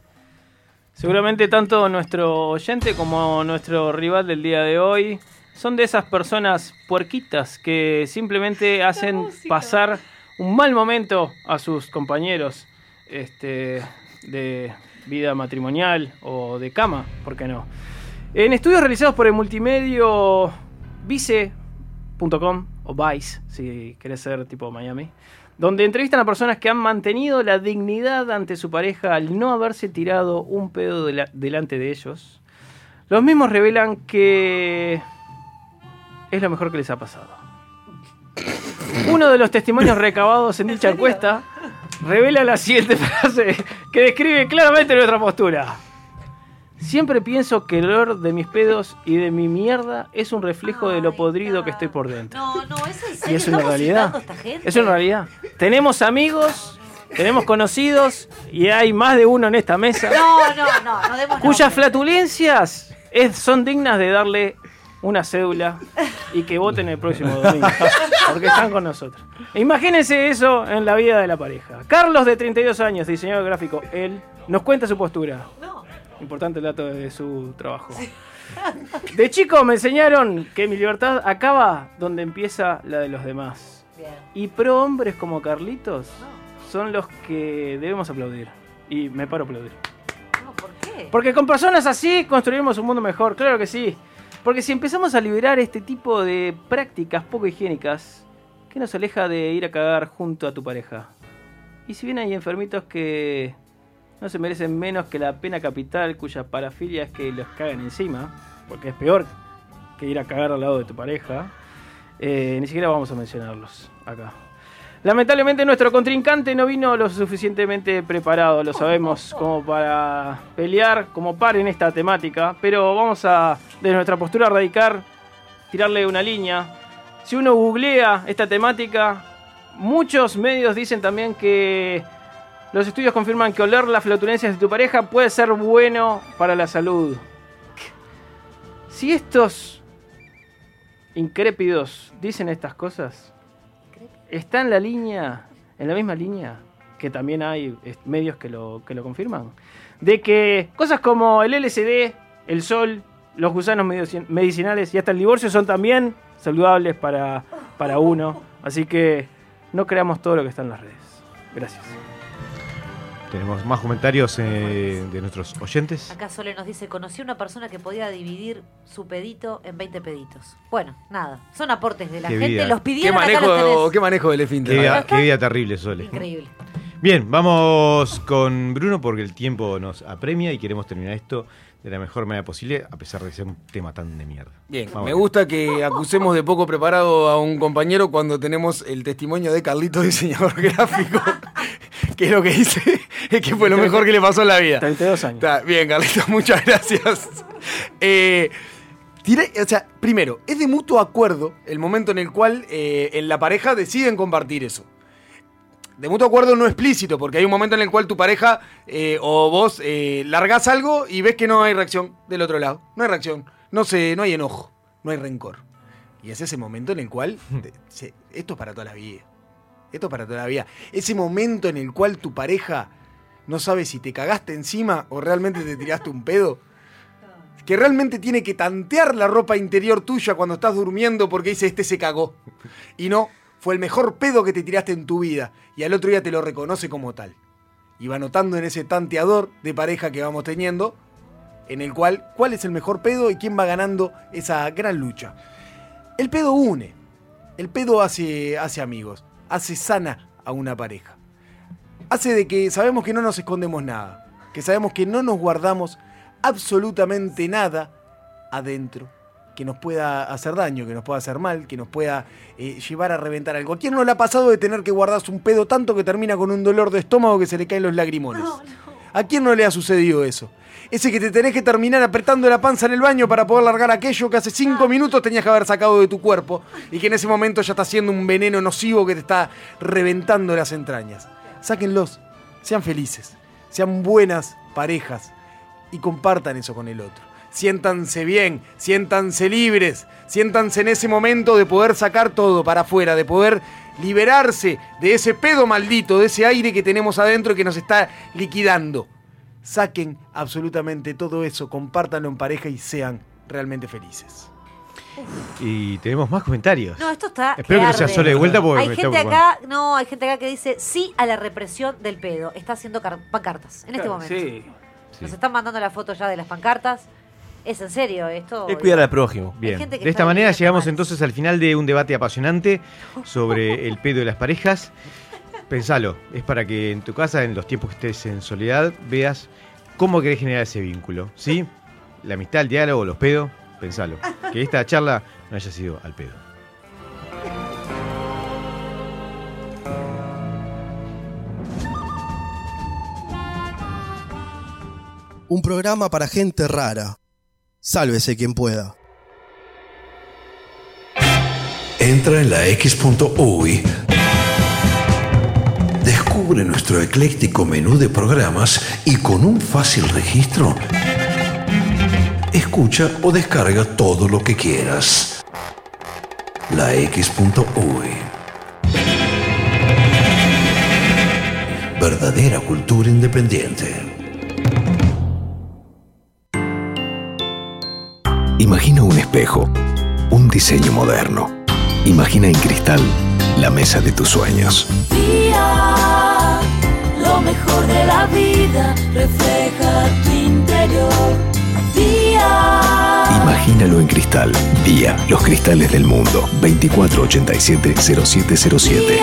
Seguramente tanto nuestro oyente como nuestro rival del día de hoy son de esas personas puerquitas que simplemente hacen pasar un mal momento a sus compañeros este, de vida matrimonial o de cama, ¿por qué no? En estudios realizados por el multimedio vice.com o Vice, si querés ser tipo Miami, donde entrevistan a personas que han mantenido la dignidad ante su pareja al no haberse tirado un pedo de la- delante de ellos. Los mismos revelan que es lo mejor que les ha pasado. Uno de los testimonios recabados en dicha encuesta revela la siguiente frase que describe claramente nuestra postura. Siempre pienso que el olor de mis pedos y de mi mierda es un reflejo de lo podrido que estoy por dentro. No, no, es en Y serio. es una ¿Estamos realidad. Es una realidad. Tenemos amigos, tenemos conocidos y hay más de uno en esta mesa No, no, no, no demos cuyas flatulencias es- son dignas de darle una cédula y que voten el próximo [LAUGHS] domingo. Porque están con nosotros. Imagínense eso en la vida de la pareja. Carlos, de 32 años, diseñador gráfico, él nos cuenta su postura. Importante el dato de su trabajo. [LAUGHS] De chico me enseñaron que mi libertad acaba donde empieza la de los demás. Y pro hombres como Carlitos son los que debemos aplaudir. Y me paro a aplaudir. Porque con personas así construiremos un mundo mejor, claro que sí. Porque si empezamos a liberar este tipo de prácticas poco higiénicas, ¿qué nos aleja de ir a cagar junto a tu pareja? Y si bien hay enfermitos que no se merecen menos que la pena capital cuya parafilia es que los cagan encima, porque es peor que ir a cagar al lado de tu pareja, eh, ni siquiera vamos a mencionarlos acá. Lamentablemente nuestro contrincante no vino lo suficientemente preparado, lo sabemos, como para pelear como par en esta temática, pero vamos a, de nuestra postura radical, tirarle una línea. Si uno googlea esta temática, muchos medios dicen también que los estudios confirman que oler las flatulencias de tu pareja puede ser bueno para la salud. Si estos incrépidos dicen estas cosas, ¿está en la línea, en la misma línea que también hay medios que lo, que lo confirman, de que cosas como el LSD, el sol, los gusanos medici- medicinales y hasta el divorcio son también saludables para, para uno. Así que no creamos todo lo que está en las redes. Gracias. Tenemos más comentarios eh, de nuestros oyentes. Acá Sole nos dice, conocí a una persona que podía dividir su pedito en 20 peditos. Bueno, nada, son aportes de la Qué gente, vida. los ¿Qué pidieron, acá los manejo, qué manejo del Qué esfínter? vida, qué vida terrible, Sole. Increíble. Bien, vamos con Bruno porque el tiempo nos apremia y queremos terminar esto de la mejor manera posible, a pesar de ser un tema tan de mierda. Bien, Vamos me gusta que acusemos de poco preparado a un compañero cuando tenemos el testimonio de Carlito, diseñador [LAUGHS] gráfico, que es lo que dice, es que fue lo mejor que le pasó en la vida. 32 años. Está bien, Carlito, [LAUGHS] muchas gracias. Eh, o sea, primero, es de mutuo acuerdo el momento en el cual eh, en la pareja deciden compartir eso. De mutuo acuerdo no explícito, porque hay un momento en el cual tu pareja eh, o vos largás algo y ves que no hay reacción del otro lado. No hay reacción, no, se, no hay enojo, no hay rencor. Y es ese momento en el cual [LAUGHS] te- se- esto es para toda la vida. Esto es para toda. Ese momento en el cual tu pareja no sabe si te cagaste encima o realmente te tiraste un pedo. Que realmente tiene que tantear la ropa interior tuya cuando estás durmiendo porque dice este se cagó. Y no, fue el mejor pedo que te tiraste en tu vida. Y al otro día te lo reconoce como tal. Y va notando en ese tanteador de pareja que vamos teniendo, en el cual cuál es el mejor pedo y quién va ganando esa gran lucha. El pedo une. El pedo hace, hace amigos. Hace sana a una pareja. Hace de que sabemos que no nos escondemos nada. Que sabemos que no nos guardamos absolutamente nada adentro que nos pueda hacer daño, que nos pueda hacer mal, que nos pueda eh, llevar a reventar algo. ¿A quién no le ha pasado de tener que guardarse un pedo tanto que termina con un dolor de estómago que se le caen los lagrimones? ¿A quién no le ha sucedido eso? Ese que te tenés que terminar apretando la panza en el baño para poder largar aquello que hace cinco minutos tenías que haber sacado de tu cuerpo y que en ese momento ya está siendo un veneno nocivo que te está reventando las entrañas. Sáquenlos, sean felices, sean buenas parejas y compartan eso con el otro. Siéntanse bien, siéntanse libres, siéntanse en ese momento de poder sacar todo para afuera, de poder liberarse de ese pedo maldito, de ese aire que tenemos adentro que nos está liquidando. Saquen absolutamente todo eso, compártanlo en pareja y sean realmente felices. Y tenemos más comentarios. No, esto está. Espero que no sea. Sole de vuelta porque Hay me gente acá, no, hay gente acá que dice sí a la represión del pedo. Está haciendo car- pancartas en este momento. sí. Nos están mandando la foto ya de las pancartas. Es en serio esto. Es cuidar al prójimo. Bien, que de esta manera llegamos entonces al final de un debate apasionante sobre el pedo de las parejas. [LAUGHS] Pensalo, es para que en tu casa, en los tiempos que estés en soledad, veas cómo querés generar ese vínculo, ¿sí? La amistad, el diálogo, los pedos, pensalo. Que esta charla no haya sido al pedo. Un programa para gente rara. Sálvese quien pueda. Entra en la X.UI. Descubre nuestro ecléctico menú de programas y con un fácil registro, escucha o descarga todo lo que quieras. La X.UI. Verdadera cultura independiente. Imagina un espejo, un diseño moderno. Imagina en cristal la mesa de tus sueños. Mejor de la vida refleja tu interior. Día, Imagínalo en cristal. Día, los cristales del mundo. 2487-0707.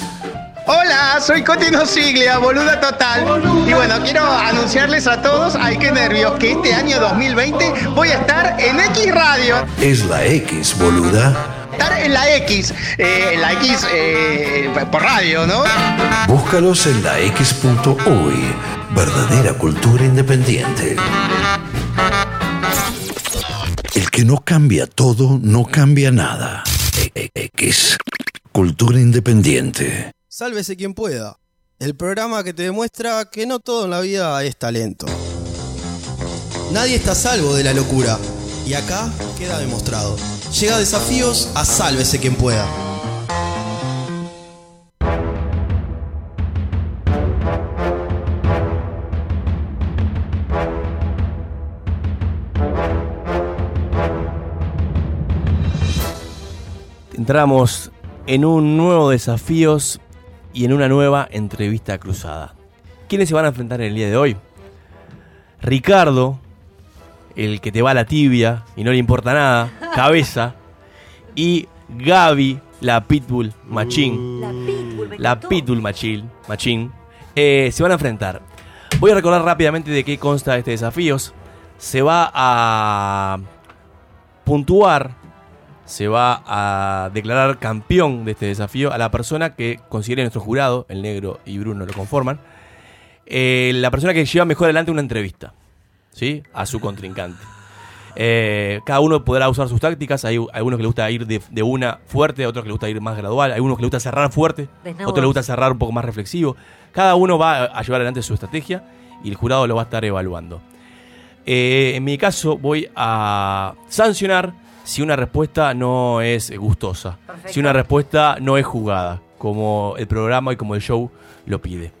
Hola, soy Cotino Siglia, boluda total. Y bueno, quiero anunciarles a todos, ay qué nervios, que este año 2020 voy a estar en X Radio. Es la X, boluda. Estar en la X, eh, en la X eh, por radio, ¿no? Búscalos en la X.uy. Verdadera cultura independiente. El que no cambia todo, no cambia nada. E- e- X. Cultura independiente. Sálvese quien pueda. El programa que te demuestra que no todo en la vida es talento. Nadie está salvo de la locura. Y acá queda demostrado. Llega a desafíos a sálvese quien pueda. Entramos en un nuevo desafíos y en una nueva entrevista cruzada. ¿Quiénes se van a enfrentar en el día de hoy? Ricardo, el que te va a la tibia y no le importa nada, [LAUGHS] cabeza. Y Gaby, la Pitbull Machín. La Pitbull Machín. Machín. eh, se van a enfrentar. Voy a recordar rápidamente de qué consta este desafíos. Se va a puntuar se va a declarar campeón de este desafío a la persona que considere nuestro jurado, el negro y Bruno lo conforman, eh, la persona que lleva mejor adelante una entrevista, ¿sí? A su contrincante. Eh, cada uno podrá usar sus tácticas, hay algunos que le gusta ir de, de una fuerte, otros que le gusta ir más gradual, hay unos que le gusta cerrar fuerte, Desnudos. otros le gusta cerrar un poco más reflexivo. Cada uno va a- a llevar adelante su estrategia y el jurado lo va a estar evaluando. Eh, en mi caso voy a sancionar si una respuesta no es gustosa, si una respuesta no es jugada, como el programa y como el show lo pide.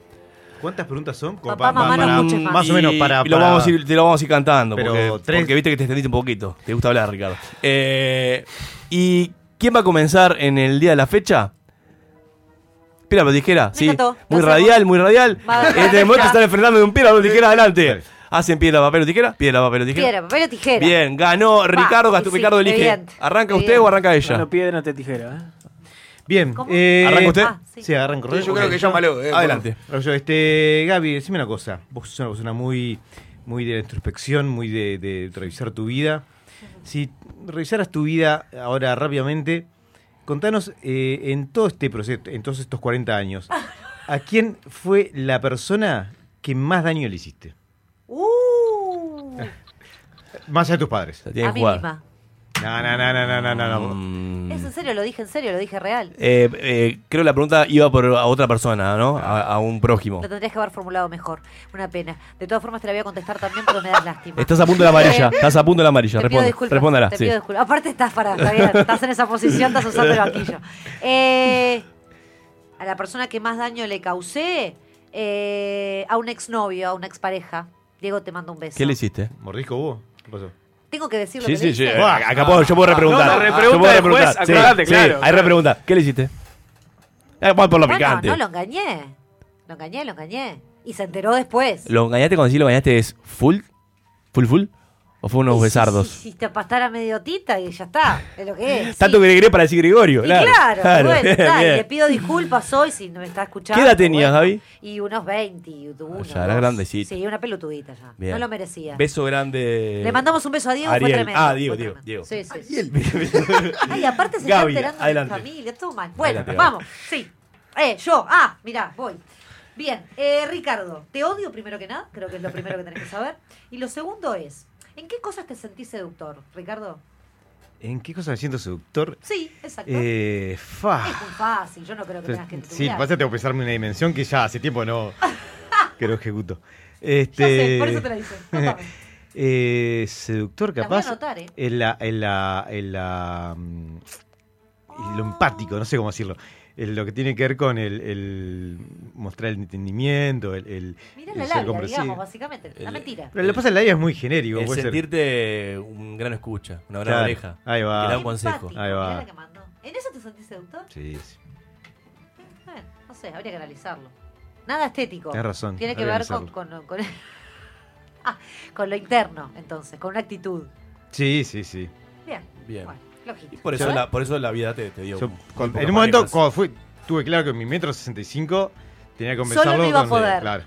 ¿Cuántas preguntas son? Como Papá, mamá, no escuches más. O menos para. lo vamos a ir, te lo vamos a ir cantando, Pero porque, tres- porque viste que te extendiste un poquito. Te gusta hablar, Ricardo. Eh, ¿Y quién va a comenzar en el día de la fecha? Piedra, papel, tijera. Sí. encantó, Muy radial, muy radial. Este momento [LAUGHS] están enfrentando de un piedra, papel, tijera adelante. Hacen piedra, papel o tijera. Piedra, papel o tijera. Piedra, papel o tijera. Bien, ganó Ricardo. Va, Gastó- y sí, Ricardo elige. evidente, ¿Arranca usted evidente. o arranca ella? No piedra, no te tijera. ¿eh? Bien. Eh, ¿Arranca usted? Ah, sí. Sí, arranco. Yo, yo Ok. creo que llámalo. eh, Adelante. Bueno, yo, este, Gaby, decime una cosa. Vos sos una persona muy, muy de la introspección, muy de, de revisar tu vida. Si revisaras tu vida ahora rápidamente, contanos eh, en todo este proceso, en todos estos 40 años, ¿a quién fue la persona que más daño le hiciste? Uh, Más allá de tus padres. Tiene a que mí misma. No, no, no, no, no, no, no. no. Mm. Es en serio, lo dije en serio, lo dije real. Eh, eh, creo que la pregunta iba por a otra persona, ¿no? A, a un prójimo. Lo tendrías que haber formulado mejor. Una pena. De todas formas te la voy a contestar también, pero me das lástima. Estás a punto de la amarilla. Estás a punto de la amarilla. Te pido Responde. disculpas. Respóndala. Te sí. pido disculpas. Aparte estás para, está bien, estás en esa posición, estás usando el banquillo. Eh, a la persona que más daño le causé, eh, a un exnovio, a una expareja. Diego, te mando un beso. ¿Qué le hiciste? ¿Mordisco hubo? ¿Qué pasó? Tengo que decir lo Sí, que sí, le sí. hice? Acá puedo, yo puedo repreguntar. No, repregunta Yo puedo después, repreguntar. Sí, acordate, sí, claro. Hay repregunta. ¿Qué le hiciste? Eh, vamos por lo Bueno, picante. no, lo engañé. Lo engañé, lo engañé. Y se enteró después. ¿Lo engañaste cuando sí lo engañaste es full? ¿Full full? ¿O fue unos besardos? Hiciste pastar a medio tita y ya está. Es lo que es. [LAUGHS] Tanto sí. que le querés para decir Gregorio. Y Claro, claro, bueno, está, y le pido disculpas hoy si no me está escuchando. ¿Qué edad tenías, bueno. Gaby? Y unos 21. Ya, era grandecita. Sí, una pelotudita ya. Bien. No lo merecía. Beso grande. Le mandamos un beso a Diego, fue Ariel. tremendo. Ah, Diego, fue Diego. Diego. Sí, sí. [LAUGHS] Ay, aparte se Gaby, está enterando adelante. de mi familia, todo mal. Bueno, Adelante, vamos, sí. Eh, yo, ah, mirá, voy. Bien, eh, Ricardo, te odio primero que nada, creo que es lo primero que tenés que saber. Y lo segundo es, ¿en qué cosas te sentís seductor, Ricardo? ¿En qué cosa me siento seductor? Sí, exacto. Eh, fa. Es muy fácil, yo no creo que tengas que Sí, estudiar. pasa que tengo que pensarme una dimensión que ya hace tiempo no [LAUGHS] que no ejecuto. Ya Este, sé, por eso te la hice. [LAUGHS] Eh, seductor Las voy a capaz. anotar, ¿eh? En la, en la, en la, mm, en lo empático, no sé cómo decirlo. En lo que tiene que ver con el, el mostrar el entendimiento, el, el, Mirá el la ser labia, digamos, básicamente. La mentira. Pero lo que pasa en la vida es muy genérico. El puede ser. sentirte un gran escucha, una gran Claro, oreja. ahí va. Te da un consejo. Empático, Ahí va. la que mandó. ¿En eso te sentís seductor? Sí, sí. Bueno, no sé, habría que analizarlo. Nada estético. Tenés razón, Tiene que ver con, con, con- [LAUGHS] Ah, con lo interno, entonces, con una actitud. Sí, sí, sí. Bien. Bien. Bueno, Y por eso, la, por eso la vida te, te dio. Yo, en un momento, cuando fui, tuve claro que mi metro 65 tenía que compensarlo Solo no iba a con-. Claro,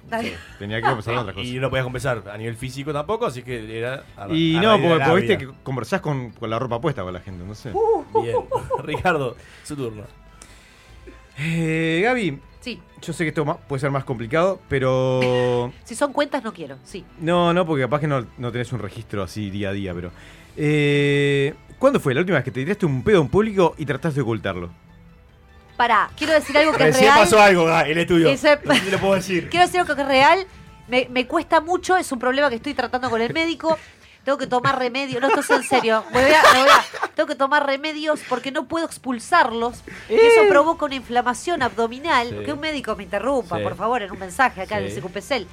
tenía que compensarlo otras cosas. Y no podías compensar a nivel físico tampoco, así que era. a- Y a no, porque, la porque viste que conversás con, con la ropa puesta con la gente, no sé. Bien. Ricardo, su turno. Eh, Gaby, Sí, yo sé que esto puede ser más complicado, pero... si son cuentas no quiero, sí. No, no, porque capaz que no, no tenés un registro así día a día, pero... Eh, ¿Cuándo fue la última vez que te tiraste un pedo en público y trataste de ocultarlo? Pará, quiero decir algo que es Recién real. pasó algo, el estudio. Ese- No sé si lo puedo decir. Quiero decir algo que es real. Me, me cuesta mucho, es un problema que estoy tratando con el médico. Tengo que tomar remedios. No, esto es en serio. Me voy a- me voy a- tengo que tomar remedios porque no puedo expulsarlos. Y eso provoca una inflamación abdominal. Sí. Que un médico me interrumpa, Sí. por favor, en un mensaje acá en el Sí. CQPCEL.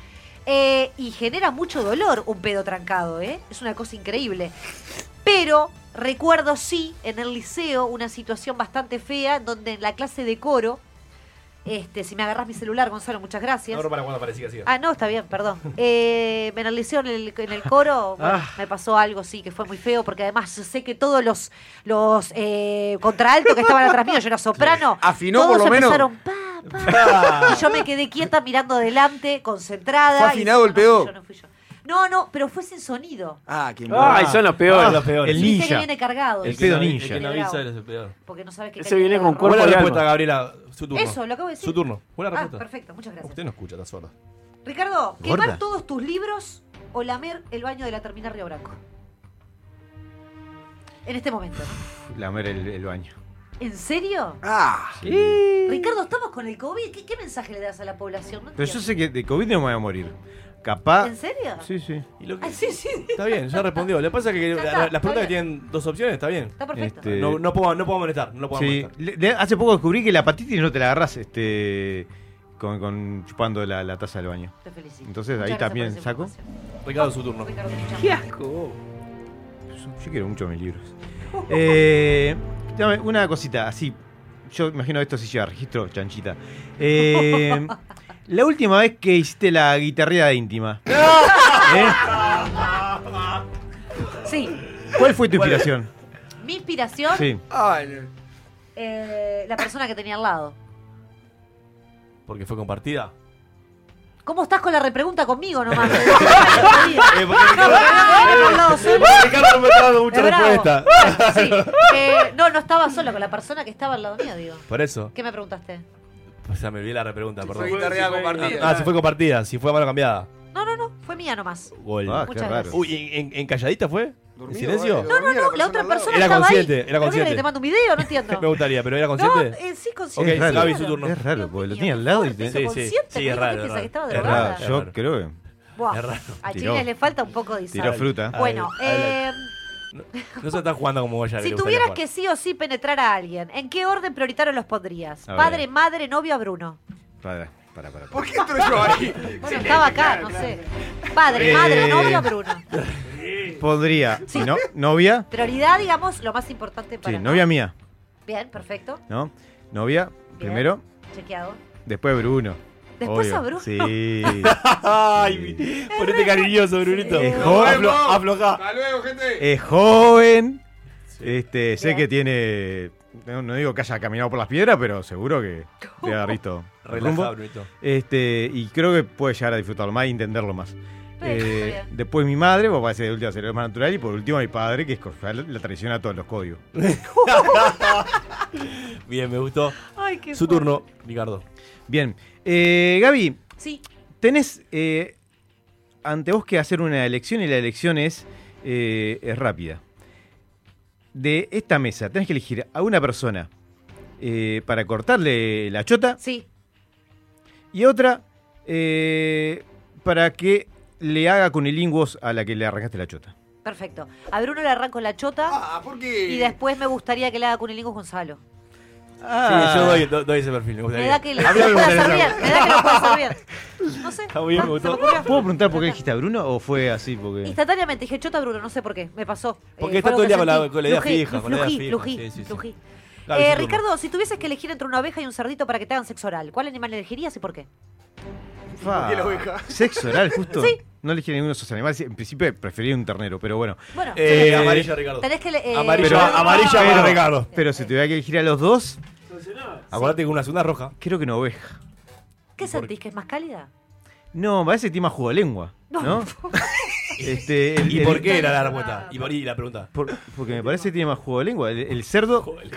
Eh, y genera mucho dolor un pedo trancado, ¿eh? Es una cosa increíble. Pero recuerdo sí en el liceo una situación bastante fea donde en la clase de coro, este, si me agarras mi celular, Gonzalo, muchas gracias. No, no, para cuando aparecía, siga. Ah, no, está bien, perdón. Eh, en el liceo, en el, en el coro, [LAUGHS] bueno, Ah. me pasó algo, sí, que fue muy feo, porque además yo sé que todos los, los eh, contraaltos que estaban atrás mío, yo era soprano, Afinó todos por lo menos. empezaron, pa, y yo me quedé quieta mirando adelante, concentrada. ¿Fue y- afinado el no, pedo? fui yo, no fui yo. No, no, pero fue sin sonido. Ah, qué Ay, son los peores. Ah, los peores. El Viste que ninja. viene cargado. El pedo ninja. El que no Bravo. avisa es el peor. Porque no sabes qué Ese viene con cuerpo Buena respuesta. Gabriela. Su turno. Eso, lo acabo de decir. Su turno. Buena Ah, respuesta. perfecto, muchas gracias. Usted no escucha, está sorda. Ricardo, Gorda. quemar todos tus libros o lamer el baño de la terminal Río Branco. En este momento, ¿no? Lamer el, el baño. ¿En serio? Ah, Ricardo, estamos con el COVID. ¿Qué, qué mensaje le das a la población? No Pero yo sé que de COVID no me voy a morir. Capaz... ¿En serio? Sí, sí. Y lo que- Ah, sí, sí. Está bien, ya respondió. Pasa que Ya la- está, las está preguntas que tienen dos opciones, está bien. Está perfecto. Este, No, no, puedo, no puedo molestar, no lo puedo Sí, molestar. le- le- hace poco descubrí que la hepatitis no te la agarras este, con, con chupando la, la taza del baño. Te felicito. Entonces Muchas ahí también por esa saco. información. Ricardo, su turno. Ricardo, escuchame. ¡Qué asco! Yo quiero mucho mis libros. Eh, dame una cosita, así. Yo imagino esto si lleva registro, chanchita. Eh, [LAUGHS] la última vez que hiciste la guitarreada íntima. [LAUGHS] ¿eh? Sí. ¿Cuál fue tu inspiración? Mi inspiración, Sí. Eh, la persona que tenía al lado. Porque fue compartida. ¿Cómo estás con la repregunta conmigo nomás? [LAUGHS] [LAUGHS] Eh. Ricardo me está dando mucha respuesta. Sí. Eh, no, no estaba solo con la persona que estaba al lado mío, digo. Por eso. ¿Qué me preguntaste? Pues ya me olvidé la repregunta, Fue perdón. guitarreada compartida. Ah, si fue compartida, si fue a mano cambiada. No, no, no, fue mía nomás. Gol. Ah, qué Muchas raro. gracias. Uy, ¿en, en- en calladita fue? ¿En silencio? eh, No, no, no, la otra persona Era estaba consciente, ahí. era ¿Pero qué consciente. que te mando un video? No entiendo. [LAUGHS] Me gustaría, pero era No, consciente. eh, sí, Ok, consciente. Es raro. Gaby, su turno. Es raro, porque lo tenía al lado y te- Sí, sí, consciente, sí, es raro, ¿Qué es piensa raro. que estaba Es Es drogada? raro. Yo creo que Buah, Es raro. A Tiró. Chile le falta un poco de tiró sal. fruta. Bueno, eh, No, no se está jugando como ella. si tuvieras que sí o sí penetrar a alguien, ¿en qué orden prioritario los pondrías? A ver. Padre, madre, novio, a Bruno. Para, para, para. ¿Por qué entro yo ahí? Bueno, estaba acá, no sé. Padre, Eh. madre, novio, a Bruno. [LAUGHS] Podría. Si no, novia. Prioridad, digamos, lo más importante para. Sí, novia mía. Bien, perfecto. ¿No? Novia, primero. Chequeado. Después Bruno. Después Obvio. a Bruno. Sí. [LAUGHS] Ay, ponete cariñoso, Brunito. Es joven. vemos. Aflo- aflojá. Hasta luego, gente. Es joven. Este, sé Bien. que tiene. No, no digo que haya caminado por las piedras, pero seguro que debe haber visto el Relaja, rumbo. Brunito. Este, y creo que puede llegar a disfrutarlo más y entenderlo más. Está después mi madre, porque parece de última ser el más natural, y por último mi padre, que es la, la traición a todos los códigos. [LAUGHS] Bien, me gustó. Ay, qué Su turno, Ricardo. Bien. Eh, Gaby, Sí. tenés eh, ante vos que hacer una elección y la elección es, eh, es rápida. De esta mesa tenés que elegir a una persona eh, para cortarle la chota Sí. y otra eh, para que le haga cunilinguos a la que le arrancaste la chota. Perfecto. A Bruno le arranco la chota. Ah, ¿por qué? Y después me gustaría que le haga cunilingus Gonzalo. Sí, yo doy, do- doy ese perfil. Me Me gustaría. da que le, A mí le me puede gustaría hacer bien. Me da que lo puede hacer bien. No sé. Está bien, me Ah, gustó. me ocurrió. ¿Puedo preguntar por qué dijiste a Bruno o fue así? Porque... Instantáneamente dije chota Bruno, no sé por qué. Me pasó. Porque Eh, está todo el día con la- con la idea Flují, fija, con la idea flují, fija. Eh. Ricardo, si tuvieses que elegir entre una oveja y un cerdito para que te hagan sexo oral, ¿cuál animal elegirías y por qué? Fa, la oveja? [LAUGHS] Sexo oral, justo. Sí. No elegí ninguno de esos animales. En principio prefería un ternero, pero bueno. Bueno, Eh, amarilla, Ricardo. tenés que. le- eh, Amarilla, Pero- amarilla pero- para Ricardo. Pero si tuviera que elegir a los dos, Acuérdate que una segunda roja. creo que una oveja. ¿Qué sentís? ¿Que es más cálida? No, parece que tiene más jugo de lengua. ¿No? [LAUGHS] Este, el- ¿Y el- por qué era la respuesta? Y, por- la pregunta. por- porque me parece que tiene más jugo de lengua. El, el cerdo, el,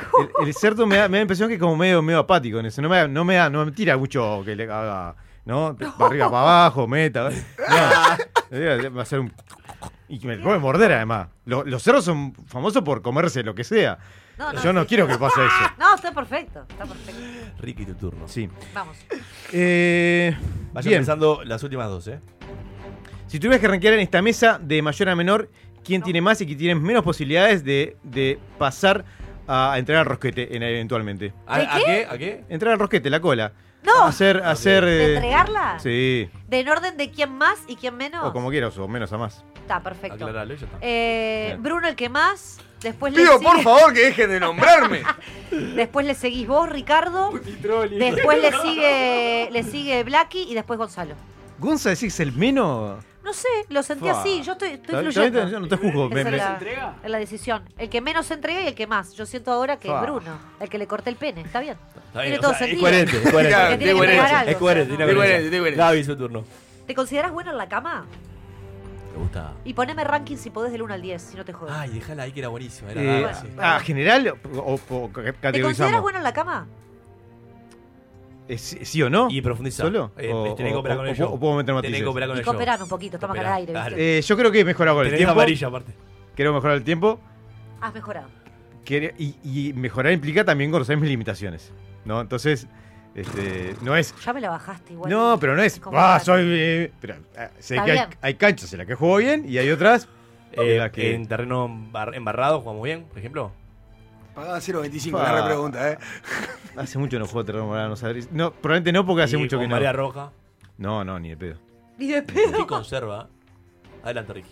el cerdo me da, me da la impresión que es como medio, medio apático en eso. No me, da- no me da, no me tira mucho que le haga, ¿no? Para arriba, para abajo, meta. [LAUGHS] No, va a ser un. Y me puede morder además. Lo- los cerdos son famosos por comerse lo que sea. No, no, Yo no sí. quiero que pase eso. [LAUGHS] No, está perfecto. Está perfecto. Ricky, tu turno. Sí. Vamos. Eh, Vaya bien. pensando las últimas dos, ¿eh? Si tuvieras que rankear en esta mesa de mayor a menor, ¿quién tiene más y quién tiene menos posibilidades de, de pasar a entrar al rosquete en- eventualmente? ¿A, ¿De a qué? qué? ¿A qué? Entrar al rosquete, la cola. No. Hacer, hacer. ¿De eh, entregarla? Sí. ¿De en orden de quién más y quién menos? O como quieras, o menos a más. Está perfecto. Aclaralo, ya está. Eh. Bruno el que más. Después le Pido sigue- por favor que dejen de nombrarme. [LAUGHS] Después le seguís vos, Ricardo. Después le sigue le sigue Blacky y después Gonzalo. ¿Gonza decís el menos? No sé, lo sentí Fua. así. Yo estoy, estoy fluyendo. no te juzgo, me- es me- la, ¿Se entrega? es la decisión. El que menos se entrega y el que más. Yo siento ahora que Fua. es Bruno, el que le corté el pene. ¿Está bien? Está Tiene bien, todo o sea, es sentido. coherente, es [LAUGHS] coherente. tiene que Es coherente, algo, es tiene Es coherente, es coherente. Gaby, su turno. ¿Te consideras bueno en la cama? Me gusta. Y poneme ranking si podés del 1 al 10, si no te jodas. Ay, déjala ahí que era buenísima. Era Eh, nada, sí. ah, general o, o- o ¿Te consideras bueno en la cama? Eh, ¿Sí, o no? Y profundiza. ¿Solo? Eh, O- tenés que o- cooperar con el show. o puedo meter Tenés matices? que cooperar con Y el show. un poquito, estamos acá al aire. Eh, yo creo que he mejorado con el Tenés tiempo. amarilla aparte. Quiero mejorar el tiempo. Has mejorado. Y, y mejorar implica también conocer mis limitaciones. ¿No? Entonces, este, no es. Ya me la bajaste igual. No, pero no es. Ah, soy. eh", pero ah, sé Está que hay, canchas en las que juego bien y hay otras en Eh, las que. En terreno embar- embarrado jugamos bien, por ejemplo. Pagaba 0.25 Fa. la repregunta, ¿eh? [LAUGHS] Hace mucho no juego terreno morado, no sabré- No, probablemente no porque hace Y mucho con que no. María Roja. No, no, ni de pedo. Ni de pedo. ¿Qué conserva? Adelante, Ricky.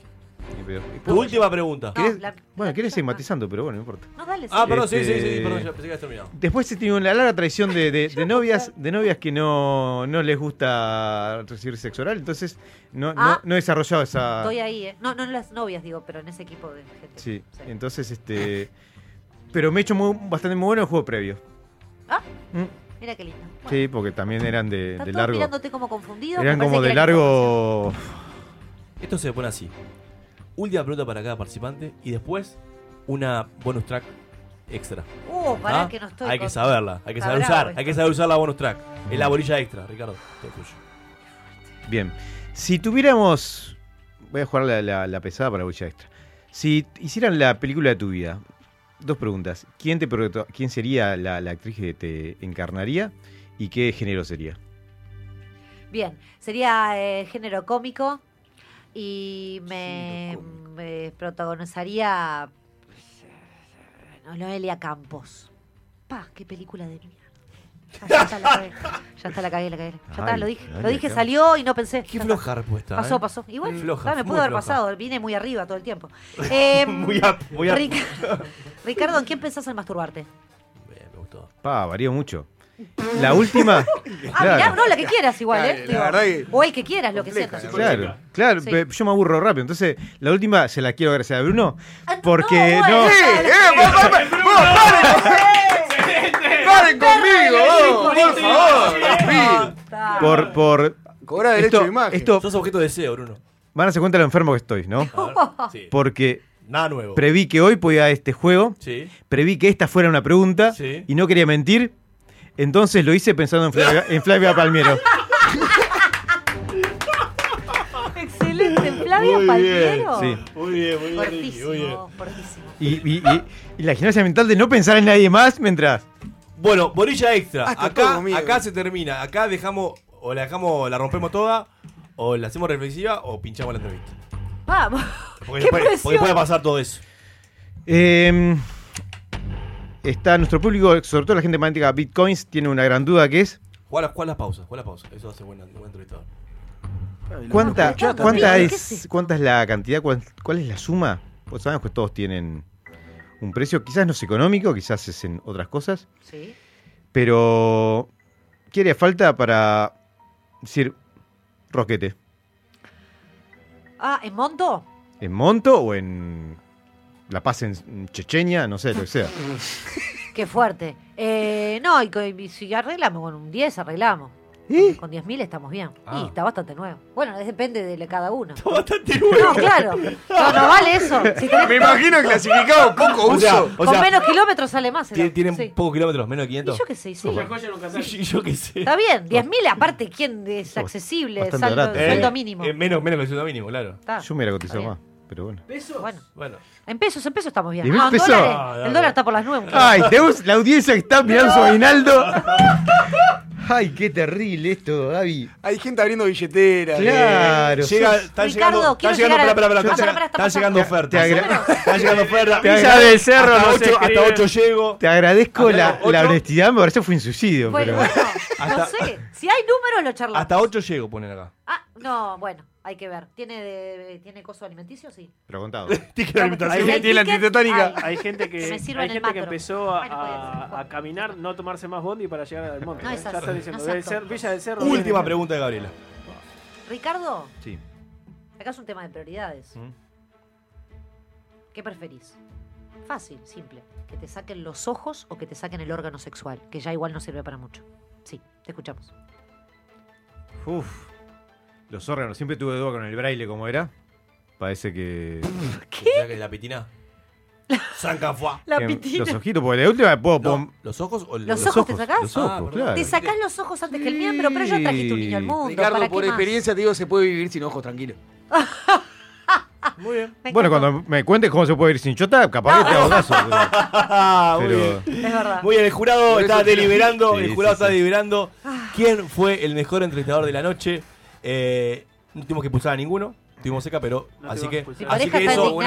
Ni de pedo. Tu última pregunta. ¿Querés- la- bueno, querés ir matizando, pero bueno, no importa. No, dale. Ah, perdón, sí, sí, Este- sí, perdón, ya pensé que habías terminado. Después se tiene una larga tradición de, de- de [LAUGHS] novias, de novias que no, no les gusta recibir sexo oral, entonces no, no- Ah. no he desarrollado esa. Estoy ahí, ¿eh? No, no en las novias, digo, pero en ese equipo de gente. Sí, entonces este. [LAUGHS] Pero me he hecho muy- bastante muy bueno el juego previo. Ah, Mm. mira qué lindo. Bueno, Sí, porque también eran de, están de largo. mirándote como confundido. Eran como de largo. Esto se pone así. Última pregunta para cada participante y después una bonus track extra. Uh, pará ¿Ah? que no estoy Hay con- que saberla, hay que saber usar, esto. hay que saber usar la bonus track. Es la bolilla extra, Ricardo. Todo tuyo. Bien. Si tuviéramos. Voy a jugar la, la- la pesada para la bolsa extra. Si hicieran la película de tu vida, dos preguntas. ¿Quién, te, quién sería la, la actriz que te encarnaría y qué género sería? Bien, sería eh, género cómico y me, me protagonizaría no, Noelia Campos. Pa, qué película de mierda. Ah, ya está, la cagué. Ya está, la cagué, la cagué. Ya está, Ay, lo dije. Lo dije, salió y no pensé. Qué Ya floja está. respuesta. Pasó, ¿eh? pasó. Bueno, Floja, está, me muy pudo haber floja. pasado. Vine muy arriba todo el tiempo. [LAUGHS] Eh, Muy a- muy Ric- [LAUGHS] Ricardo, ¿en quién pensás en masturbarte? Me gustó. Pa, varía mucho. La última. [LAUGHS] Ah, mirá, no, la que quieras igual, ¿eh? la Digo, verdad que- O el que quieras, lo que sientas. Claro, claro, Sí. pe- yo me aburro rápido. Entonces, la última se la quiero agradecer a Bruno. Porque Ah, no, no. bueno. Sí, eh, vos, vos, vos, ¡Paren conmigo! vos, ¡Por favor! Por, por. Cobra derecho esto, de imagen. Esto, Sos objeto de deseo, Bruno. van a darse cuenta de lo enfermo que estoy, ¿no? Sí. Porque Nada nuevo. preví que hoy podía este juego, Sí. preví que esta fuera una pregunta Sí. y no quería mentir, entonces lo hice pensando en Flavia, en Flavia Palmiero. [LAUGHS] Excelente, Flavio Palmiero. Sí. Muy bien, muy bien, Fortísimo, muy bien. fortísimo. Y, y- y- y la gimnasia mental de no pensar en nadie más mientras... Bueno, bolilla extra. Todo acá, se termina. Acá dejamos, o la dejamos, la rompemos toda, o la hacemos reflexiva, o pinchamos la entrevista. Vamos. Porque, ¡Qué puede, presión! porque puede pasar todo eso. Eh, está nuestro público, sobre todo la gente magnética Bitcoins, tiene una gran duda que es Juega las, juega las pausas, juega las pausas. Eso hace buena, buen entrevistador. ¿cuánta, cuánta, también. ¿Qué es, cuánta es la cantidad, cuál, cuál es la suma? Pues sabemos que todos tienen un precio, quizás no es económico, quizás es en otras cosas, Sí. pero ¿qué haría falta para decir roquete? Ah, ¿en monto? ¿En monto o en La Paz en Chechenia? No sé, lo que sea. [LAUGHS] Qué fuerte. Eh, no, y, y si arreglamos con un 10, arreglamos. Con 10.000 estamos bien. Ah. Y está bastante nuevo. Bueno, depende de cada uno. Está bastante nuevo. No, claro. No, no vale eso. Si tenés- Me imagino clasificado poco O sea, uso. o con sea, menos kilómetros sale más. Tienen Sí. pocos kilómetros, menos de 500. Y yo qué sé, [LAUGHS] sí. Yo, qué sé. Está bien, 10.000 aparte, ¿quién es accesible? Saldo, Eh, mínimo. eh, menos, menos que el sueldo mínimo, claro. Está. Yo me hubiera cotizado más, pero bueno. Bueno, Bueno. en pesos, en pesos estamos bien. 10.000 No, en pesos. dólares, Ah, el dólar está por las nubes. Ay, tenemos la audiencia que está mirando su aguinaldo. [LAUGHS] Ay, qué terrible esto, Gaby. Hay gente abriendo billeteras. Claro. Llega, están Ricardo, llegando, quiero están llegando, llegar a- pará, pará, están pará, llegando- pará, está están llegando pasando. ofertas. Están llegando ofertas. Villa del Cerro hasta nos 8, hasta escribe. 8 llego. Te agradezco la, la honestidad, me parece fue un suicidio. Bueno, pero... bueno, no Hasta- sé. Si hay números, lo charlamos. Hasta 8 llego, ponen acá. No, bueno, hay que ver. ¿Tiene, de- ¿tiene coso alimenticio? Sí. Pero contado. [LAUGHS] Ticket de alimentación. Hay gente- la ticket, antitetánica. hay. Hay gente Que que, me hay el gente que macro. empezó a, Bueno, caminar, no tomarse más bondi para llegar al monte. No ¿eh? es ya diciendo, no Villa del Cerro. Última pregunta de Gabriela. Ricardo, Sí. acá es un tema de prioridades. ¿Mm? ¿Qué preferís? Fácil, simple. Que te saquen los ojos o que te saquen el órgano sexual, que ya igual no sirve para mucho. Sí, te escuchamos. Uf. Los órganos, siempre tuve duda con el braille como era. Parece que. ¿Qué? ¿La pitina? Sancafuá. La que pitina. Los ojitos, porque de última puedo. puedo- No, ¿Los ojos o ¿Los ojos te sacás? Los ojos, Ah, perdón. claro. Te sacás los ojos antes que el miembro, pero ya trajiste un niño al mundo. Ricardo, ¿para por qué más? experiencia te digo, se puede vivir sin ojos, tranquilo. [LAUGHS] Muy bien. Me Bueno, encantó. cuando me cuentes cómo se puede ir sin chota, capaz que te hago caso. pero- Ah, [LAUGHS] muy Pero- bien. Es verdad. Muy bien, el jurado Por está quiero- deliberando. Sí, el jurado sí, está sí. deliberando quién fue el mejor entrevistador de la noche. Eh, no tuvimos que expulsar a ninguno. Tuvimos seca, pero. No así que, así que eso,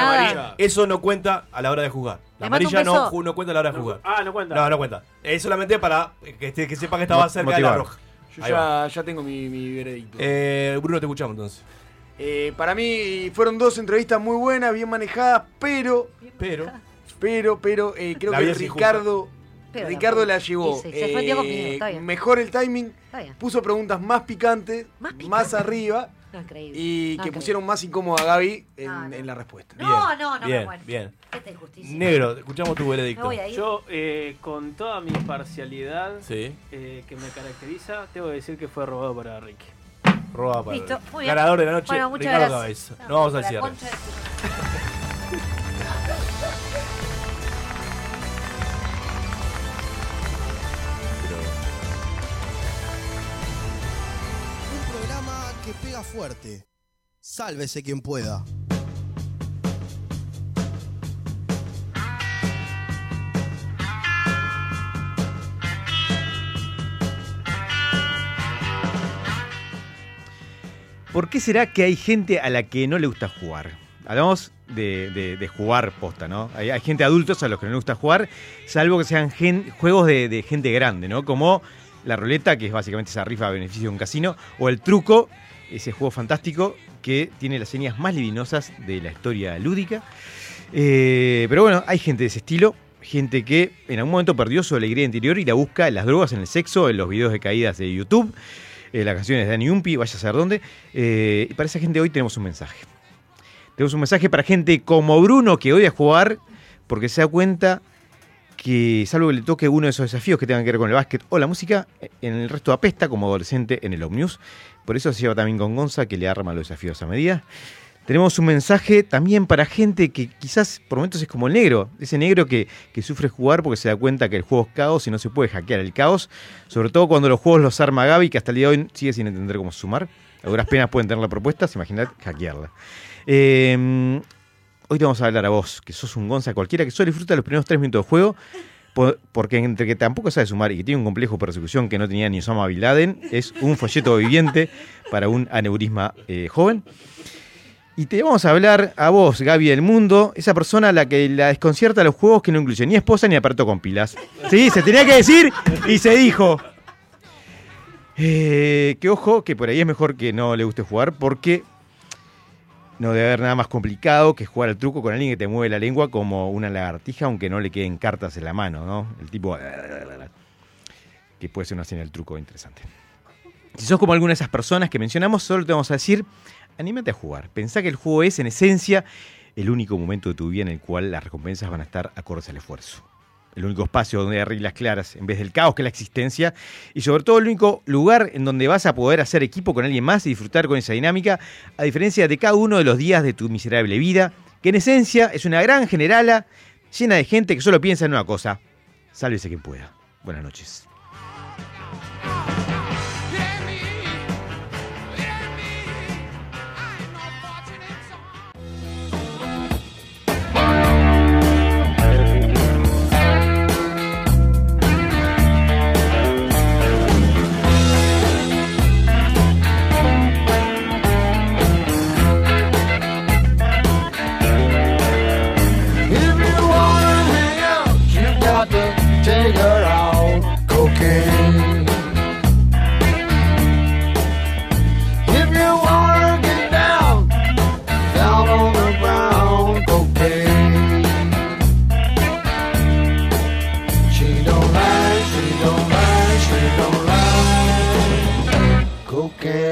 eso no cuenta a la hora de jugar. La amarilla no, no cuenta a la hora de jugar. Ah, no cuenta. No, no cuenta. Es solamente para que, este- que sepa que estaba cerca de la motivar. roja. Yo ya, ya tengo mi, mi veredicto. Eh, Bruno, te escuchamos entonces. Eh, para mí fueron dos entrevistas muy buenas, bien manejadas, pero, Pero. pero, pero eh, creo La que. Ricardo, Pero Ricardo la llevó. Sí, sí, se ofendió eh, conmigo, está bien. Mejor el timing, Está bien. puso preguntas más picantes, Más arriba [LAUGHS] No, increíble. y No, que increíble. pusieron más incómoda a Gaby en, No, no. en la respuesta. No, Bien, no, no, bien, bueno. bien. Injusticia. Negro, escuchamos tu Me veredicto. voy a ir. Yo, eh, con toda mi parcialidad Sí, eh, que me caracteriza, tengo que decir que fue robado para Ricky. roba para Listo, muy bien. Ganador de la noche, Bueno, muchas Ricardo gracias. Cabeza. No vamos al cierre. Fuerte. Sálvese quien pueda. ¿Por qué será que hay gente a la que no le gusta jugar? Hablamos de, jugar posta, ¿no? Hay, gente adultos a los que no les gusta jugar, salvo que sean juegos de, de gente grande, ¿no? Como la ruleta, que es básicamente esa rifa a beneficio de un casino, o el truco, ese juego fantástico que tiene las señas más libinosas de la historia lúdica. Eh, pero bueno, hay gente de ese estilo, gente que en algún momento perdió su alegría interior y la busca en las drogas, en el sexo, en los videos de caídas de YouTube, en las canciones de Danny Umpi, vaya a saber dónde. Eh, y para esa gente hoy tenemos un mensaje. Tenemos un mensaje para gente como Bruno que odia jugar porque se da cuenta que salvo que le toque uno de esos desafíos que tengan que ver con el básquet o la música, en el resto apesta como adolescente en el Omnius. Por eso se lleva también con Gonza, que le arma los desafíos a medida. Tenemos un mensaje también para gente que quizás por momentos es como el negro, ese negro que, que sufre jugar porque se da cuenta que el juego es caos y no se puede hackear el caos, sobre todo cuando los juegos los arma Gaby, que hasta el día de hoy sigue sin entender cómo sumar. A duras penas pueden tener la propuesta, se imaginan hackearla. Eh, hoy te vamos a hablar a vos, que sos un gonza cualquiera que solo disfruta los primeros tres minutos de juego, porque entre que tampoco sabe sumar y que tiene un complejo de persecución que no tenía ni Osama Bin Laden, es un folleto viviente para un aneurisma eh, joven. Y te vamos a hablar a vos, Gaby del Mundo, esa persona a la que la desconcierta los juegos que no incluyen ni esposa ni aparato con pilas. Sí, se tenía que decir y se dijo. Eh, que ojo, que por ahí es mejor que no le guste jugar porque no debe haber nada más complicado que jugar al truco con alguien que te mueve la lengua como una lagartija, aunque no le queden cartas en la mano, ¿no? El tipo. [LAUGHS] que puede ser una señal del truco interesante. Si sos como alguna de esas personas que mencionamos, solo te vamos a decir: anímate a jugar. Pensá que el juego es, en esencia, el único momento de tu vida en el cual las recompensas van a estar acordes al esfuerzo. El único espacio donde hay reglas claras en vez del caos que es la existencia. Y sobre todo el único lugar en donde vas a poder hacer equipo con alguien más y disfrutar con esa dinámica, a diferencia de cada uno de los días de tu miserable vida, que en esencia es una gran generala llena de gente que solo piensa en una cosa. Sálvese quien pueda. Buenas noches.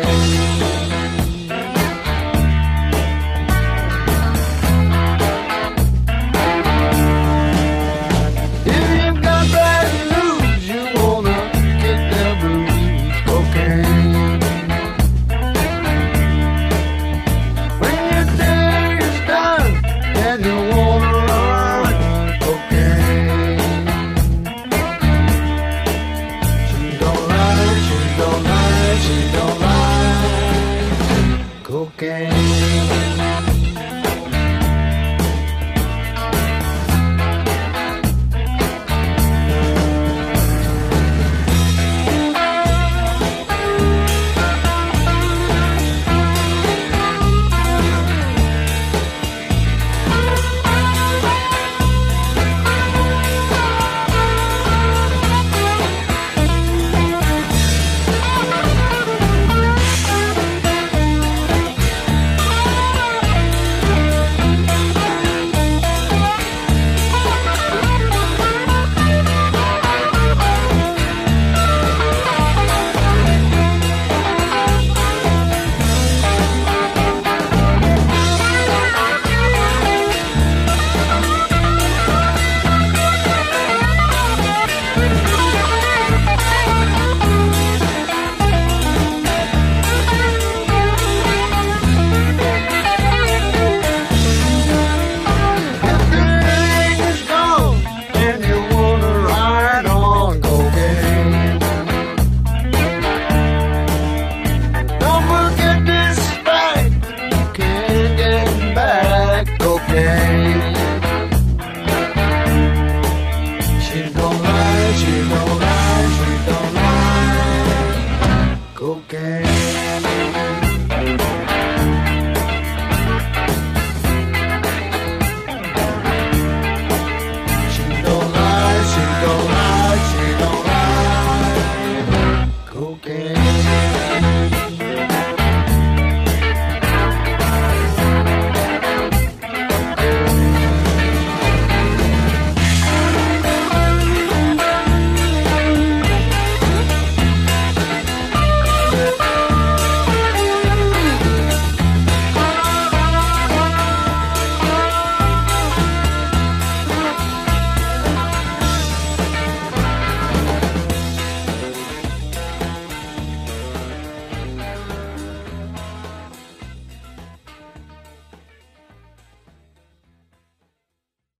Música